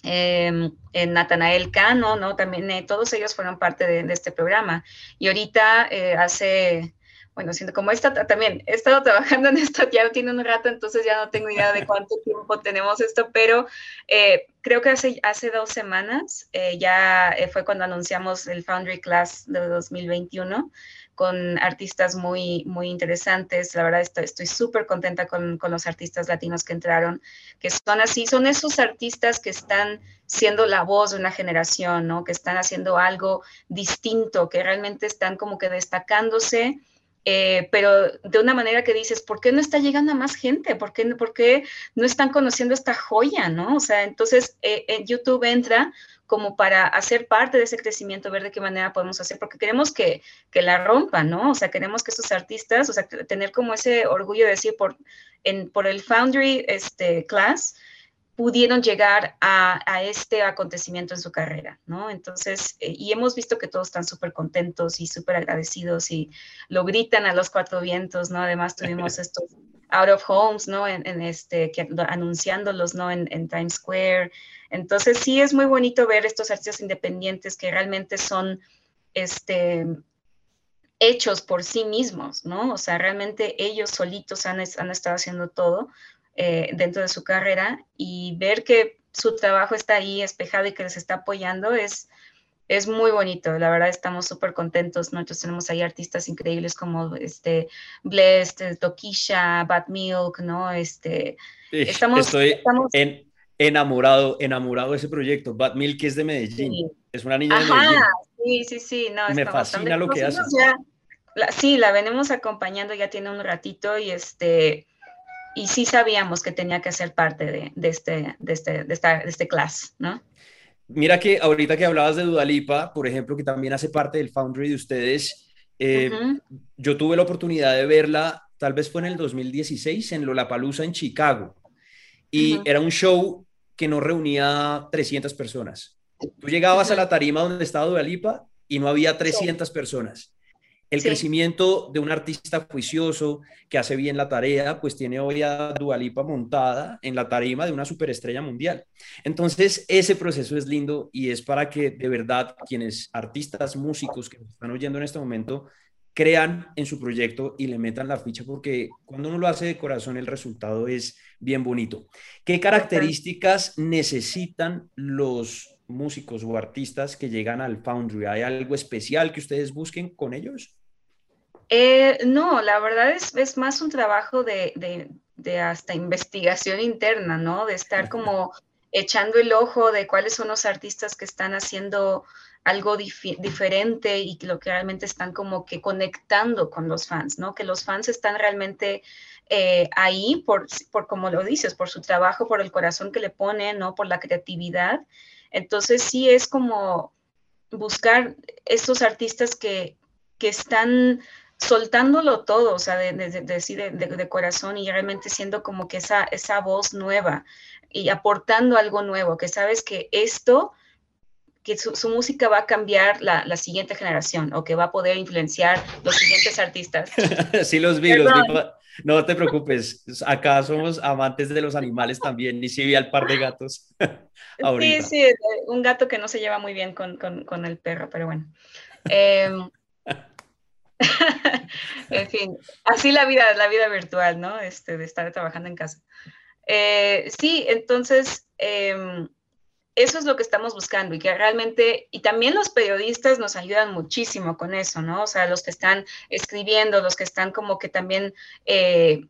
eh, Natanael Cano, ¿no? También todos ellos fueron parte de este programa. Y ahorita hace bueno, siento como esta también he estado trabajando en esto ya tiene un rato, entonces ya no tengo idea de cuánto tiempo tenemos esto, pero eh, creo que hace, hace dos semanas eh, ya eh, fue cuando anunciamos el Foundry Class de 2021 con artistas muy, muy interesantes. La verdad estoy súper contenta con, con, los artistas latinos que entraron, que son así, son esos artistas que están siendo la voz de una generación, ¿no? Que están haciendo algo distinto, que realmente están como que destacándose eh, pero de una manera que dices, ¿por qué no está llegando a más gente? ¿Por qué, por qué no están conociendo esta joya? ¿no? O sea, entonces eh, en YouTube entra como para hacer parte de ese crecimiento, ver de qué manera podemos hacer, porque queremos que, que la rompan, ¿no? O sea, queremos que estos artistas, o sea, tener como ese orgullo de decir, por, en, por el Foundry este, Class, pudieron llegar a, este acontecimiento en su carrera, ¿no? Entonces, eh, y hemos visto que todos están súper contentos y súper agradecidos y lo gritan a los cuatro vientos, ¿no? Además tuvimos estos out of homes, ¿no? En, este, que, anunciándolos, ¿no? En, en, Times Square. Entonces, sí es muy bonito ver estos artistas independientes que realmente son, este, hechos por sí mismos, ¿no? O sea, realmente ellos solitos han, han estado haciendo todo eh, dentro de su carrera y ver que su trabajo está ahí espejado y que les está apoyando es, es muy bonito. La verdad estamos súper contentos. Nosotros tenemos ahí artistas increíbles como este Blessed, Tokisha, Bad Milk, ¿no? Este, estamos, estoy en, enamorado, enamorado de ese proyecto. Bad Milk es de Medellín. Es una niña de Medellín. Sí, sí, sí. No, Me fascina lo que hace. sí, la venimos acompañando ya tiene un ratito y este y sí sabíamos que tenía que ser parte de, de este, de, este, de, esta, de este class, ¿no? Mira que ahorita que hablabas de Dudalipa, por ejemplo, que también hace parte del Foundry de ustedes, eh, yo tuve la oportunidad de verla, tal vez fue en el 2016, en Lollapalooza en Chicago, y era un show que no reunía 300 personas. Tú llegabas a la tarima donde estaba Dudalipa y no había 300 personas. El crecimiento de un artista juicioso que hace bien la tarea, pues tiene hoy a Dualipa montada en la tarima de una superestrella mundial. Entonces, ese proceso es lindo y es para que de verdad quienes artistas, músicos que están oyendo en este momento, crean en su proyecto y le metan la ficha porque cuando uno lo hace de corazón el resultado es bien bonito. ¿Qué características necesitan los músicos o artistas que llegan al Foundry? ¿Hay algo especial que ustedes busquen con ellos? Eh, no, la verdad es, es, más un trabajo de, de, hasta investigación interna, ¿no? De estar como echando el ojo de cuáles son los artistas que están haciendo algo diferente y lo que realmente están como que conectando con los fans, ¿no? Que los fans están realmente eh, ahí por, por, como lo dices, por su trabajo, por el corazón que le ponen, ¿no? Por la creatividad entonces sí es como buscar estos artistas que, que están soltándolo todo, o sea, de, de, de, de, corazón y realmente siendo como que esa, esa voz nueva. y aportando algo nuevo, que sabes que esto que su, música va a cambiar la, la, siguiente generación o que va a poder influenciar los siguientes artistas. sí, los vi, los vi. No te preocupes, acá somos amantes de los animales también, y sí vi al par de gatos. sí, sí, un gato que no se lleva muy bien con, con, con el perro, pero bueno. Em, en fin, así la vida, la vida virtual, ¿no? Este, de estar trabajando en casa. Eh, sí, entonces, eh, eso es lo que estamos buscando y que realmente, y también los periodistas nos ayudan muchísimo con eso, ¿no? O sea, los que están escribiendo, los que están como que también, eh,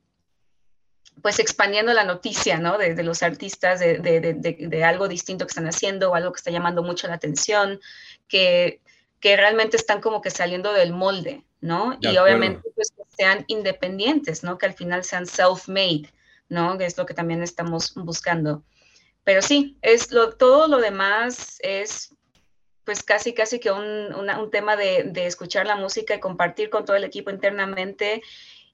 pues expandiendo la noticia, ¿no? De, los artistas, de, algo distinto que están haciendo o algo que está llamando mucho la atención, que, que realmente están como que saliendo del molde, ¿no? y obviamente, pues que sean independientes, ¿no? Que al final sean self-made, ¿no? Que es lo que también estamos buscando. Pero sí, es lo, todo lo demás es pues casi, casi que un, un tema de, de, escuchar la música y compartir con todo el equipo internamente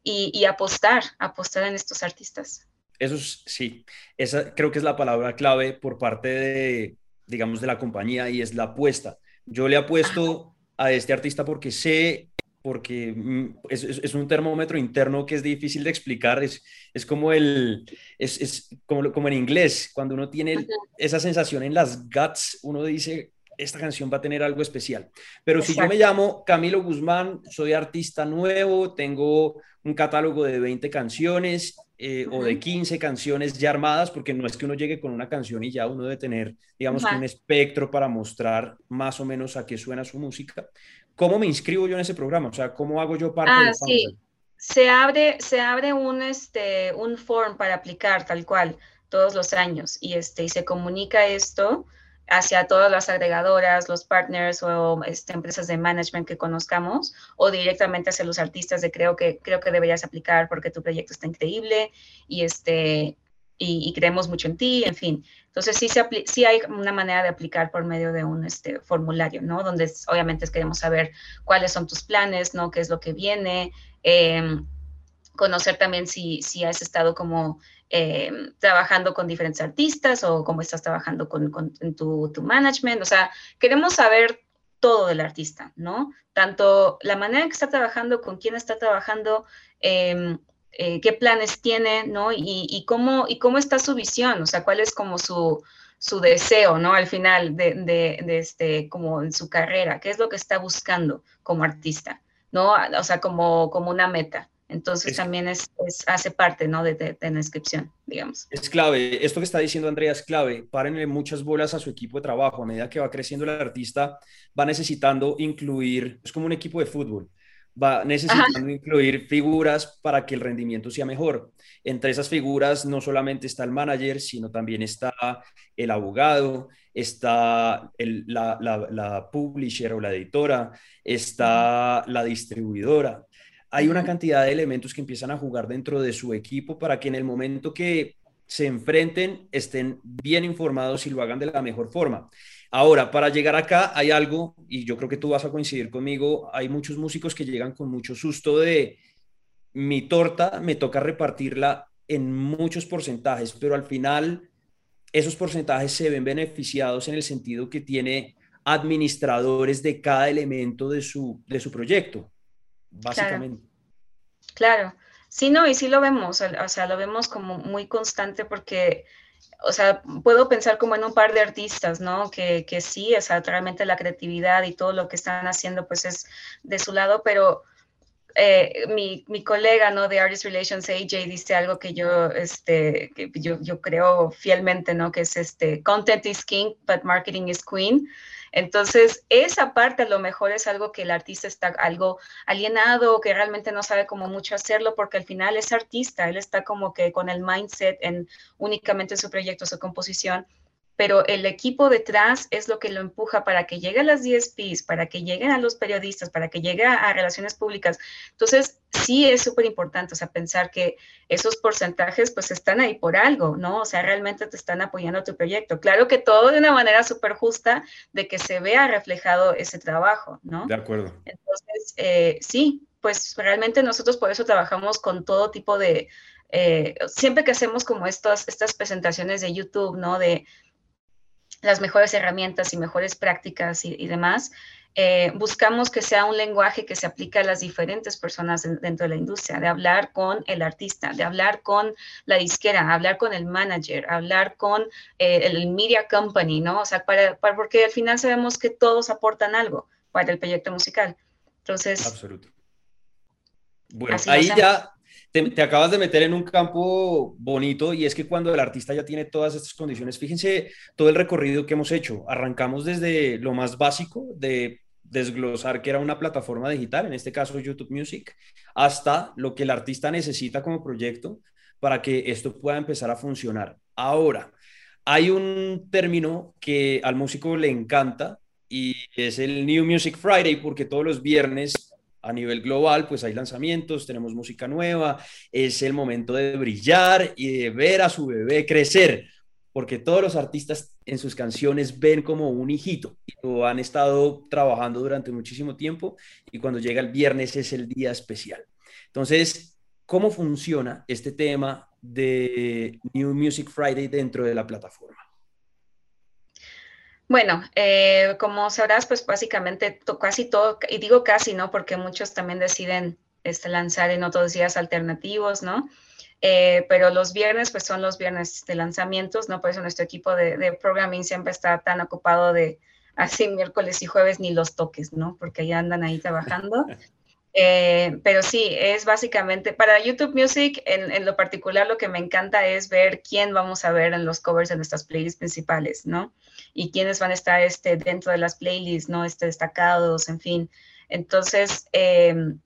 y, y, apostar, apostar en estos artistas. Eso sí, esa creo que es la palabra clave por parte de, digamos, de la compañía y es la apuesta. Yo le apuesto a este artista porque sé porque mm, es, un termómetro interno que es difícil de explicar, es, es como el, es, como, como en inglés, cuando uno tiene esa sensación en las guts, uno dice, esta canción va a tener algo especial. Pero si yo me llamo Camilo Guzmán, soy artista nuevo, tengo un catálogo de 20 canciones eh, o de 15 canciones ya armadas, porque no es que uno llegue con una canción y ya uno debe tener, digamos, un espectro para mostrar más o menos a qué suena su música. ¿Cómo me inscribo yo en ese programa? O sea, ¿cómo hago yo parte ah, sí. Se abre, se abre un, este, un form para aplicar tal cual todos los años y, este, y se comunica esto hacia todas las agregadoras, los partners o este, empresas de management que conozcamos o directamente hacia los artistas de creo que, creo que deberías aplicar porque tu proyecto está increíble y, este, y, creemos mucho en ti, en fin. Entonces sí, se sí hay una manera de aplicar por medio de un este, formulario, ¿no? Donde obviamente queremos saber cuáles son tus planes, ¿no? ¿Qué es lo que viene? Em, conocer también si, si has estado como em, trabajando con diferentes artistas o cómo estás trabajando con, con tu, tu, management. O sea, queremos saber todo del artista, ¿no? Tanto la manera en que está trabajando, con quién está trabajando, eh, eh, qué planes tiene, ¿no? Y, cómo, y cómo está su visión, o sea, cuál es como su, su deseo, ¿no? Al final de, de, este, como en su carrera, qué es lo que está buscando como artista, ¿no? O sea, como, como una meta. Entonces también es, hace parte, ¿no? De, de, la inscripción, digamos. Es clave. Esto que está diciendo Andrea es clave. Párenle muchas bolas a su equipo de trabajo. A medida que va creciendo el artista, va necesitando incluir, es como un equipo de fútbol va necesitando incluir figuras para que el rendimiento sea mejor. Entre esas figuras no solamente está el manager, sino también está el abogado, está la, la, publisher o la editora, está la distribuidora. Hay una cantidad de elementos que empiezan a jugar dentro de su equipo para que en el momento que se enfrenten estén bien informados y lo hagan de la mejor forma. Ahora, para llegar acá hay algo, y yo creo que tú vas a coincidir conmigo, hay muchos músicos que llegan con mucho susto de mi torta, me toca repartirla en muchos porcentajes, pero al final esos porcentajes se ven beneficiados en el sentido que tiene administradores de cada elemento de su, de su proyecto, básicamente. Claro. Sí, no, y sí lo vemos, o sea, lo vemos como muy constante porque o sea, puedo pensar como en un par de artistas, ¿no? Que, que sí, o sea, realmente la creatividad y todo lo que están haciendo, pues es de su lado, pero eh, mi, mi, colega, ¿no? De Artist Relations, AJ, dice algo que yo, este, que yo, yo creo fielmente, ¿no? Que es este, content is king, but marketing is queen. Entonces, esa parte a lo mejor es algo que el artista está algo alienado, que realmente no sabe cómo mucho hacerlo, porque al final es artista, él está como que con el mindset en únicamente su proyecto, su composición, pero el equipo detrás es lo que lo empuja para que llegue a las DSPs, para que lleguen a los periodistas, para que llegue a, relaciones públicas. Entonces, sí es súper importante, o sea, pensar que esos porcentajes pues están ahí por algo, ¿no? O sea, realmente te están apoyando tu proyecto. Claro que todo de una manera súper justa de que se vea reflejado ese trabajo, ¿no? De acuerdo. Entonces, eh, sí, pues realmente nosotros por eso trabajamos con todo tipo de eh, siempre que hacemos como estos, estas presentaciones de YouTube, ¿no? De las mejores herramientas y mejores prácticas y, demás, eh, buscamos que sea un lenguaje que se aplique a las diferentes personas dentro de la industria, de hablar con el artista, de hablar con la disquera, hablar con el manager, hablar con eh, el media company, ¿no? O sea, para, porque al final sabemos que todos aportan algo para el proyecto musical. Entonces... Absoluto. Bueno, ahí ya te, acabas de meter en un campo bonito y es que cuando el artista ya tiene todas estas condiciones, fíjense todo el recorrido que hemos hecho. Arrancamos desde lo más básico de desglosar que era una plataforma digital, en este caso YouTube Music, hasta lo que el artista necesita como proyecto para que esto pueda empezar a funcionar. Ahora, hay un término que al músico le encanta y es el New Music Friday porque todos los viernes a nivel global, pues hay lanzamientos, tenemos música nueva, es el momento de brillar y de ver a su bebé crecer, porque todos los artistas en sus canciones ven como un hijito, lo han estado trabajando durante muchísimo tiempo y cuando llega el viernes es el día especial. Entonces, ¿cómo funciona este tema de New Music Friday dentro de la plataforma? Bueno, eh, como sabrás, pues básicamente casi todo, y digo casi, ¿no? Porque muchos también deciden este, lanzar en otros días alternativos, ¿no? Eh, pero los viernes, pues son los viernes de lanzamientos, ¿no? Por eso nuestro equipo de, de programming siempre está tan ocupado de así miércoles y jueves ni los toques, ¿no? Porque ya andan ahí trabajando. Eh, pero sí, es básicamente para YouTube Music, en, lo particular, lo que me encanta es ver quién vamos a ver en los covers de nuestras playlists principales, ¿no? Y quiénes van a estar este, dentro de las playlists, ¿no? Este, destacados, en fin. Entonces, em,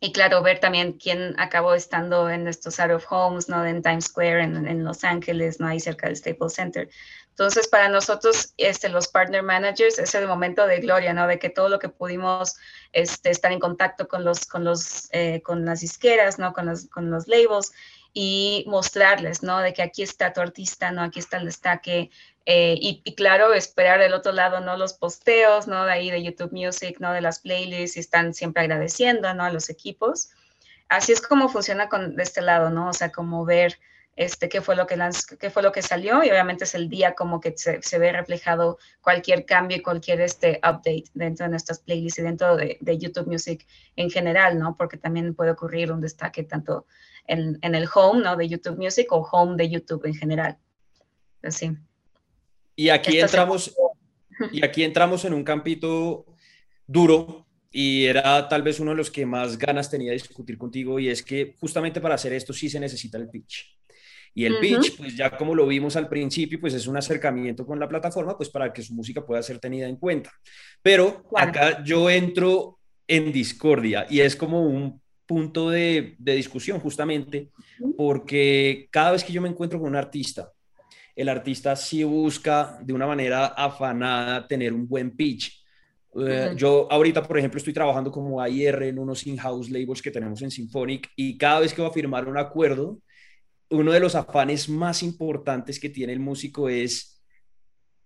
y claro, ver también quién acabó estando en estos out of homes, ¿no? En Times Square, en, en Los Ángeles, ¿no? Ahí cerca del Staples Center. Entonces, para nosotros, este, los partner managers, es el momento de gloria, ¿no? De que todo lo que pudimos este, estar en contacto con, los, con, los, eh, con las disqueras, ¿no? Con los, con los labels y mostrarles, ¿no? De que aquí está tu artista, ¿no? Aquí está el destaque. Eh, y, y, claro, esperar del otro lado, ¿no? Los posteos, ¿no? De ahí de YouTube Music, ¿no? De las playlists y están siempre agradeciendo, ¿no? A los equipos. Así es como funciona con, de este lado, ¿no? O sea, como ver este, qué, fue lo que qué fue lo que salió y obviamente es el día como que se, ve reflejado cualquier cambio y cualquier este, update dentro de nuestras playlists y dentro de, YouTube Music en general, ¿no? Porque también puede ocurrir un destaque tanto en, el home, ¿no? De YouTube Music o home de YouTube en general. Así. Y aquí entramos, y aquí entramos en un campito duro y era tal vez uno de los que más ganas tenía de discutir contigo y es que justamente para hacer esto sí se necesita el pitch. Y el pitch, pues ya como lo vimos al principio, pues es un acercamiento con la plataforma, pues para que su música pueda ser tenida en cuenta. Pero acá yo entro en discordia y es como un punto de, de discusión justamente, porque cada vez que yo me encuentro con un artista, el artista sí busca de una manera afanada tener un buen pitch. Eh, yo ahorita, por ejemplo, estoy trabajando como IR en unos in-house labels que tenemos en Symphonic y cada vez que voy a firmar un acuerdo, uno de los afanes más importantes que tiene el músico es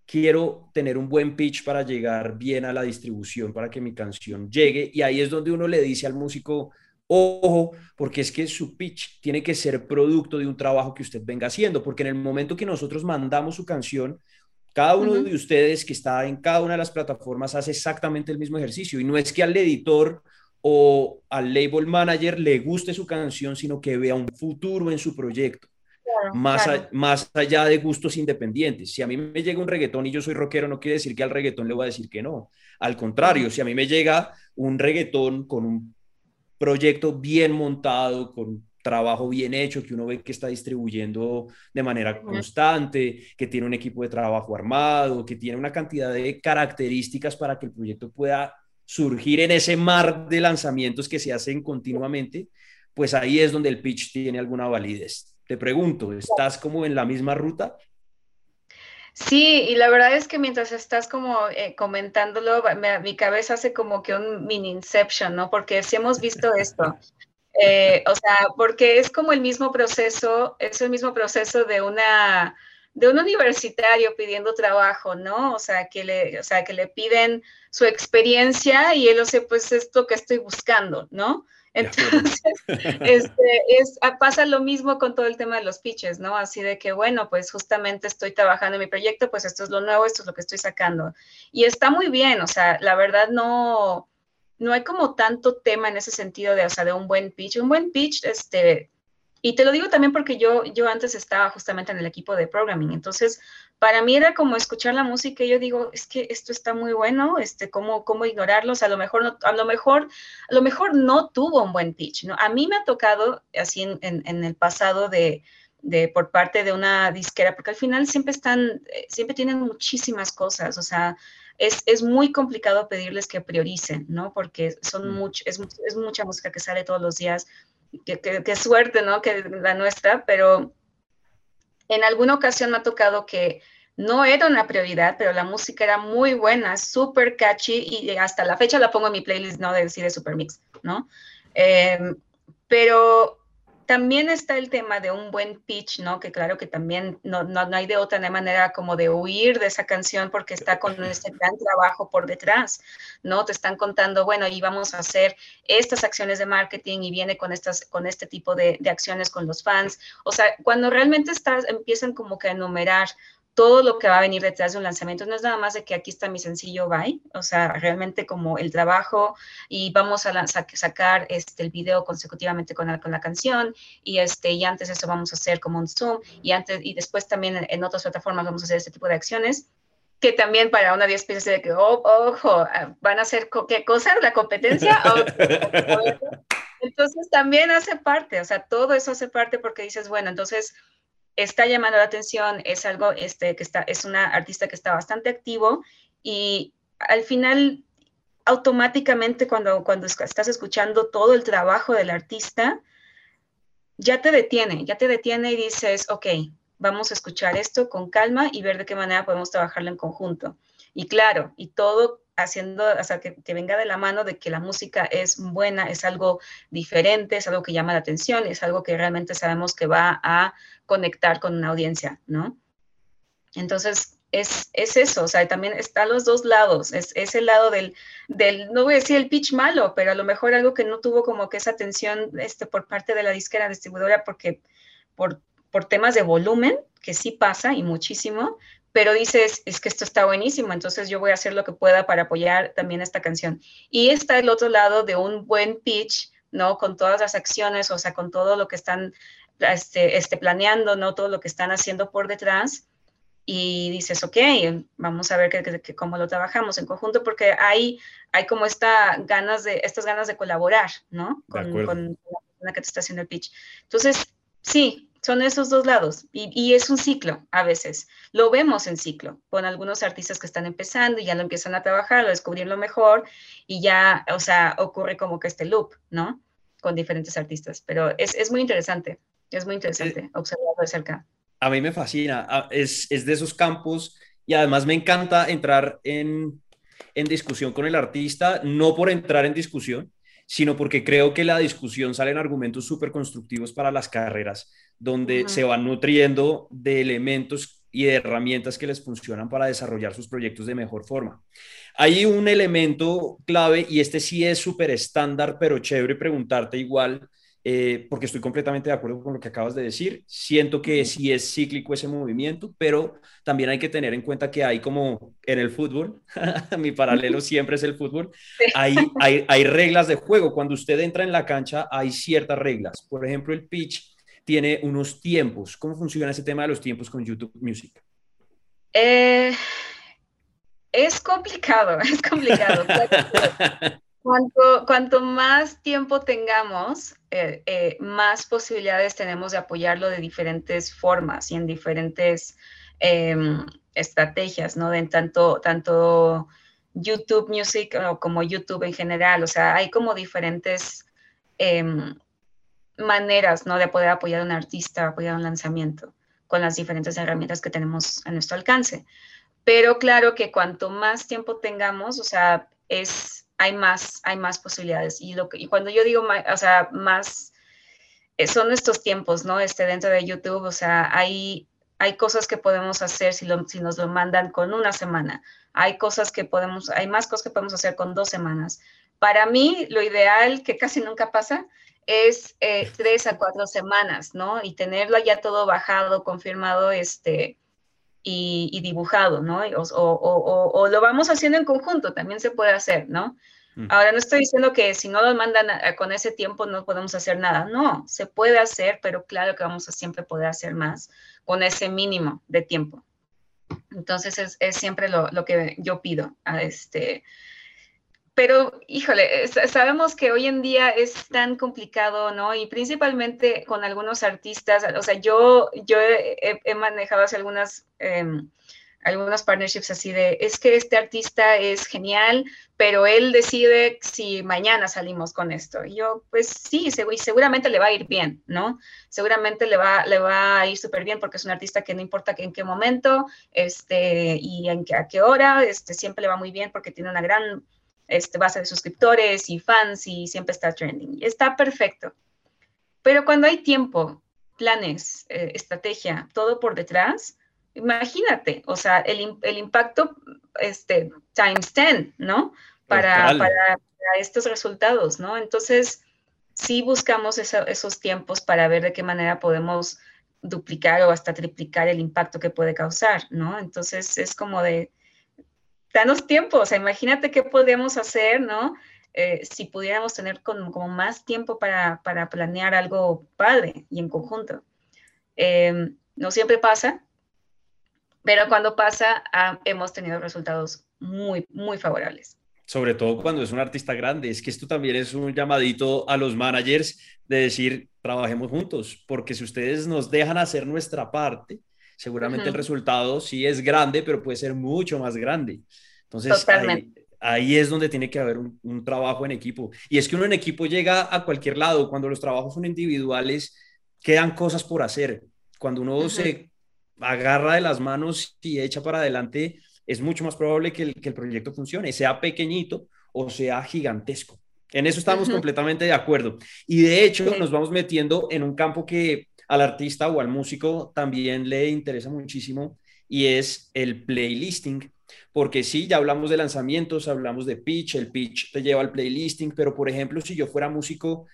quiero tener un buen pitch para llegar bien a la distribución, para que mi canción llegue. Y ahí es donde uno le dice al músico, ojo, porque es que su pitch tiene que ser producto de un trabajo que usted venga haciendo, porque en el momento que nosotros mandamos su canción, cada uno de ustedes que está en cada una de las plataformas hace exactamente el mismo ejercicio. Y no es que al editor o al label manager le guste su canción, sino que vea un futuro en su proyecto. más, más allá de gustos independientes. Si a mí me llega un reggaetón y yo soy rockero, no quiere decir que al reggaetón le voy a decir que no. Al contrario, si a mí me llega un reggaetón con un proyecto bien montado, con trabajo bien hecho, que uno ve que está distribuyendo de manera constante, que tiene un equipo de trabajo armado, que tiene una cantidad de características para que el proyecto pueda surgir en ese mar de lanzamientos que se hacen continuamente, pues ahí es donde el pitch tiene alguna validez. Te pregunto, ¿estás como en la misma ruta? Sí, y la verdad es que mientras estás como eh, comentándolo, mi cabeza hace como que un mini inception, ¿no? Porque si hemos visto esto. Eh, o sea, porque es como el mismo proceso, es el mismo proceso de una de un universitario pidiendo trabajo, ¿no? O sea, que le, o sea, que le piden su experiencia y él lo sé, pues esto que estoy buscando, ¿no? Entonces, este, es, ah, pasa lo mismo con todo el tema de los pitches, ¿no? Así de que, bueno, pues justamente estoy trabajando en mi proyecto, pues esto es lo nuevo, esto es lo que estoy sacando. Y está muy bien, o sea, la verdad no, no hay como tanto tema en ese sentido de, o sea, de un buen pitch. Un buen pitch, este, y te lo digo también porque yo, yo antes estaba justamente en el equipo de programming, entonces para mí era como escuchar la música y yo digo, es que esto está muy bueno, este, ¿cómo, cómo ignorarlos? A lo mejor no, a lo mejor, a lo mejor no tuvo un buen pitch, ¿no? A mí me ha tocado así en, en, el pasado de, de, por parte de una disquera, porque al final siempre están, eh, siempre tienen muchísimas cosas, o sea, es, es, muy complicado pedirles que prioricen, ¿no? Porque son mm. mucho, es, es, mucha música que sale todos los días, qué suerte, ¿no? Que la nuestra, pero en alguna ocasión me ha tocado que no era una prioridad, pero la música era muy buena, súper catchy y hasta la fecha la pongo en mi playlist, ¿no? De decir de Super Mix, ¿no? Em, pero también está el tema de un buen pitch, ¿no? Que claro que también no, no, no, hay de otra manera como de huir de esa canción porque está con este gran trabajo por detrás, ¿no? Te están contando, bueno, y vamos a hacer estas acciones de marketing y viene con, estas, con este tipo de, de acciones con los fans. O sea, cuando realmente estás, empiezan como que a enumerar todo lo que va a venir detrás de un lanzamiento. No es nada más de que aquí está mi sencillo bye, o sea, realmente como el trabajo y vamos a sacar este, el video consecutivamente con la, con la canción y, este, y antes eso vamos a hacer como un Zoom y, antes, y después también en, otras plataformas vamos a hacer este tipo de acciones que también para una 10 piezas de que, oh, ojo, van a hacer qué cosa, la competencia. entonces también hace parte, o sea, todo eso hace parte porque dices, bueno, entonces está llamando la atención, es algo este, que está, es una artista que está bastante activo y al final automáticamente cuando, cuando estás escuchando todo el trabajo del artista, ya te detiene, ya te detiene y dices, ok, vamos a escuchar esto con calma y ver de qué manera podemos trabajarlo en conjunto. Y claro, y todo haciendo, o sea, que, que, venga de la mano de que la música es buena, es algo diferente, es algo que llama la atención, es algo que realmente sabemos que va a conectar con una audiencia, ¿no? Entonces, es, es eso, o sea, también está los dos lados, es, es, el lado del, del, no voy a decir el pitch malo, pero a lo mejor algo que no tuvo como que esa atención este, por parte de la disquera distribuidora porque por, por temas de volumen, que sí pasa y muchísimo, pero dices, es que esto está buenísimo, entonces yo voy a hacer lo que pueda para apoyar también esta canción. Y está el otro lado de un buen pitch, ¿no? Con todas las acciones, o sea, con todo lo que están este, este, planeando, ¿no? Todo lo que están haciendo por detrás. Y dices, ok, vamos a ver que, cómo lo trabajamos en conjunto, porque hay, hay como esta ganas de, estas ganas de colaborar, ¿no? Con, con la persona que te está haciendo el pitch. Entonces, sí, son esos dos lados y, es un ciclo a veces. Lo vemos en ciclo con algunos artistas que están empezando y ya lo empiezan a trabajar, a descubrir lo mejor y ya, o sea, ocurre como que este loop, ¿no? Con diferentes artistas. Pero es, muy interesante, es muy interesante observarlo de cerca. A mí me fascina, es, es de esos campos y además me encanta entrar en, en discusión con el artista, no por entrar en discusión, sino porque creo que la discusión salen argumentos súper constructivos para las carreras, donde se van nutriendo de elementos y de herramientas que les funcionan para desarrollar sus proyectos de mejor forma. Hay un elemento clave y este sí es súper estándar, pero chévere preguntarte igual eh, porque estoy completamente de acuerdo con lo que acabas de decir. Siento que sí es cíclico ese movimiento, pero también hay que tener en cuenta que hay como en el fútbol, mi paralelo siempre es el fútbol, hay, hay, hay reglas de juego. Cuando usted entra en la cancha hay ciertas reglas. Por ejemplo, el pitch tiene unos tiempos. ¿Cómo funciona ese tema de los tiempos con YouTube Music? Eh, es complicado, es complicado. Cuanto, cuanto, más tiempo tengamos, eh, eh, más posibilidades tenemos de apoyarlo de diferentes formas y en diferentes em, estrategias, ¿no? De tanto, tanto YouTube Music como YouTube en general. O sea, hay como diferentes em, maneras, ¿no? De poder apoyar a un artista, apoyar un lanzamiento con las diferentes herramientas que tenemos a nuestro alcance. Pero claro que cuanto más tiempo tengamos, o sea, es hay más, hay más posibilidades. Y, lo que, y cuando yo digo, o sea, más, eh, son estos tiempos, ¿no? Este, dentro de YouTube, o sea, hay, Hay cosas que podemos hacer si, si nos lo mandan con una semana. Hay cosas que podemos, hay más cosas que podemos hacer con dos semanas. Para mí, lo ideal, que casi nunca pasa, es eh, tres a cuatro semanas, ¿no? Y tenerlo ya todo bajado, confirmado, este, y, dibujado, ¿no? O, lo vamos haciendo en conjunto, también se puede hacer, ¿no? Ahora, no estoy diciendo que si no nos mandan con ese tiempo no podemos hacer nada, no, se puede hacer, pero claro que vamos a siempre poder hacer más con ese mínimo de tiempo. Entonces, es, es siempre lo, lo, que yo pido a este, pero, híjole, sabemos que hoy en día es tan complicado, ¿no? Y principalmente con algunos artistas, o sea, yo, yo he, manejado hace algunas, em, algunas partnerships así de, es que este artista es genial, pero él decide si mañana salimos con esto. Y yo, pues sí, seguramente le va a ir bien, ¿no? Seguramente le va, le va a ir súper bien porque es un artista que no importa en qué momento este, y en qué, a qué hora, este, siempre le va muy bien porque tiene una gran este, base de suscriptores y fans y siempre está trending. Está perfecto. Pero cuando hay tiempo, planes, eh, estrategia, todo por detrás, imagínate, o sea, el, el impacto este, times 10, ¿no? Para, para, estos resultados, ¿no? Entonces, sí buscamos esos tiempos para ver de qué manera podemos duplicar o hasta triplicar el impacto que puede causar, ¿no? Entonces, es como de, danos tiempo, o sea, imagínate qué podríamos hacer, ¿no? Eh, si pudiéramos tener como, más tiempo para, planear algo padre y en conjunto. Em, no siempre pasa, pero cuando pasa ah, hemos tenido resultados muy, muy favorables. Sobre todo cuando es un artista grande, es que esto también es un llamadito a los managers de decir, trabajemos juntos, porque si ustedes nos dejan hacer nuestra parte, seguramente el resultado sí es grande, pero puede ser mucho más grande. Entonces, ahí, es donde tiene que haber un, trabajo en equipo. Y es que uno en equipo llega a cualquier lado. Cuando los trabajos son individuales, quedan cosas por hacer. Cuando uno se agarra de las manos y echa para adelante, es mucho más probable que el, que el proyecto funcione, sea pequeñito o sea gigantesco. En eso estamos completamente de acuerdo. Y de hecho, nos vamos metiendo en un campo que al artista o al músico también le interesa muchísimo y es el playlisting. Porque sí, ya hablamos de lanzamientos, hablamos de pitch, el pitch te lleva al playlisting, pero por ejemplo, si yo fuera músico,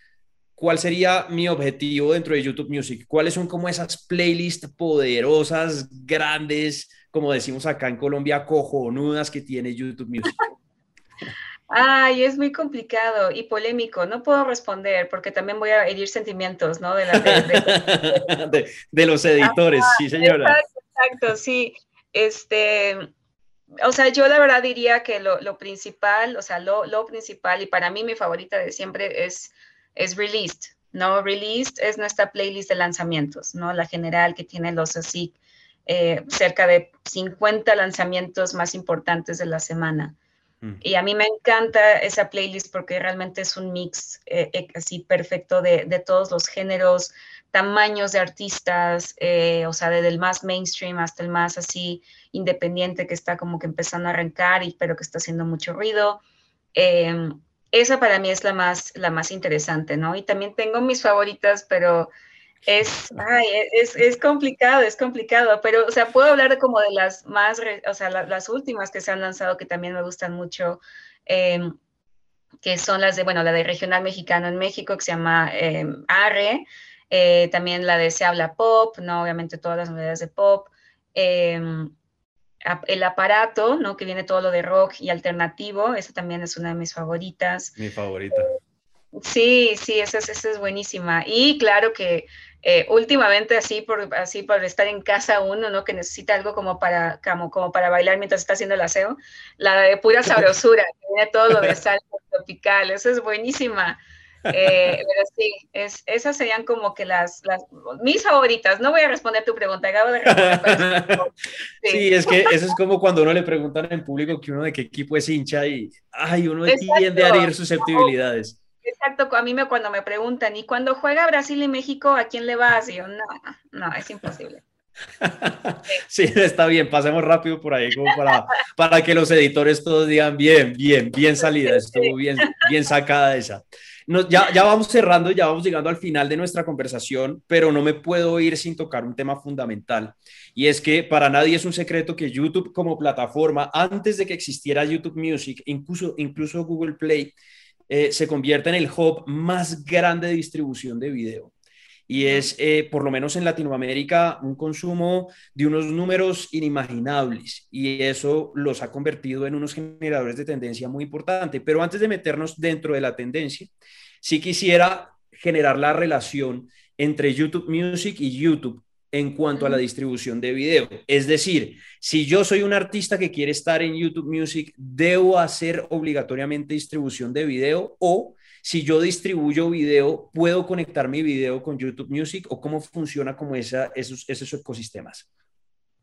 ¿cuál sería mi objetivo dentro de YouTube Music? ¿Cuáles son como esas playlists poderosas, grandes, como decimos acá en Colombia, cojonudas que tiene YouTube Music? Ay, es muy complicado y polémico. No puedo responder porque también voy a herir sentimientos, ¿no? De, de, los editores, sí, señora. Exacto, sí. Este, o sea, yo la verdad diría que lo, principal, o sea, lo, lo, principal y para mí mi favorita de siempre es, es Released, ¿no? Released es nuestra playlist de lanzamientos, ¿no? La general que tiene los así, eh, cerca de 50 lanzamientos más importantes de la semana. Mm. Y a mí me encanta esa playlist porque realmente es un mix eh, eh, así perfecto de, de, todos los géneros, tamaños de artistas, eh, o sea, desde el más mainstream hasta el más así independiente que está como que empezando a arrancar, y, pero que está haciendo mucho ruido. Em, esa para mí es la más, la más interesante, ¿no? Y también tengo mis favoritas, pero es, ay, es, es, complicado, es complicado, pero, o sea, puedo hablar como de las más, o sea, las últimas que se han lanzado que también me gustan mucho, em, que son las de, bueno, la de Regional Mexicano en México, que se llama em, ARRE, eh, también la de Se Habla Pop, ¿no? Obviamente todas las novedades de pop. Em, el aparato, ¿no? Que viene todo lo de rock y alternativo, esa también es una de mis favoritas. Mi favorita. Sí, sí, esa es, esa es buenísima. Y claro que eh, últimamente así por, así por estar en casa uno, ¿no? Que necesita algo como para, como, como para bailar mientras está haciendo el aseo, la de pura sabrosura, que viene todo lo de salsa tropical, esa es buenísima. Eh, pero sí, es, esas serían como que las, las, mis favoritas. No voy a responder tu pregunta, acabo de responder. sí. es que eso es como cuando uno le preguntan en público que uno de qué equipo es hincha y, ay, uno tiende a herir susceptibilidades. Exacto, a mí me, cuando me preguntan, ¿y cuando juega Brasil y México, a quién le vas? Y yo, no, no, es imposible. Sí, está bien, pasemos rápido por ahí como para, para que los editores todos digan bien, bien, bien salida, estuvo bien, bien sacada esa. ya, ya vamos cerrando, ya vamos llegando al final de nuestra conversación, pero no me puedo ir sin tocar un tema fundamental. Y es que para nadie es un secreto que YouTube como plataforma, antes de que existiera YouTube Music, incluso, incluso Google Play, eh, se convierte en el hub más grande de distribución de video. Y es, eh, por lo menos en Latinoamérica, un consumo de unos números inimaginables. Y eso los ha convertido en unos generadores de tendencia muy importante. Pero antes de meternos dentro de la tendencia, sí quisiera generar la relación entre YouTube Music y YouTube en cuanto a la distribución de video. Es decir, si yo soy un artista que quiere estar en YouTube Music, ¿debo hacer obligatoriamente distribución de video o si yo distribuyo video, ¿puedo conectar mi video con YouTube Music o cómo funciona como esa, esos, esos ecosistemas?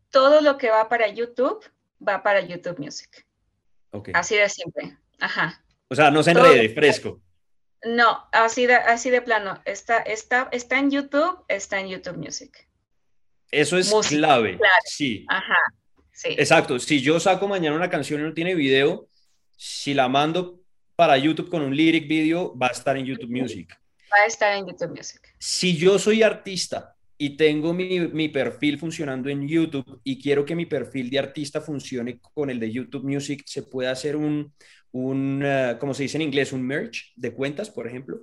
Todo lo que va para YouTube va para YouTube Music. Okay. Así de simple. Ajá. O sea, no se enrede, fresco. No, así de, así de plano. Está, está, está en YouTube, está en YouTube Music. Eso es clave. Sí. Ajá. Sí. Exacto. Si yo saco mañana una canción y no tiene video, si la mando para YouTube con un lyric video, va a estar en YouTube Music. Va a estar en YouTube Music. Si yo soy artista y tengo mi, mi, perfil funcionando en YouTube y quiero que mi perfil de artista funcione con el de YouTube Music, ¿se puede hacer un, un uh, como se dice en inglés, un merge de cuentas, por ejemplo?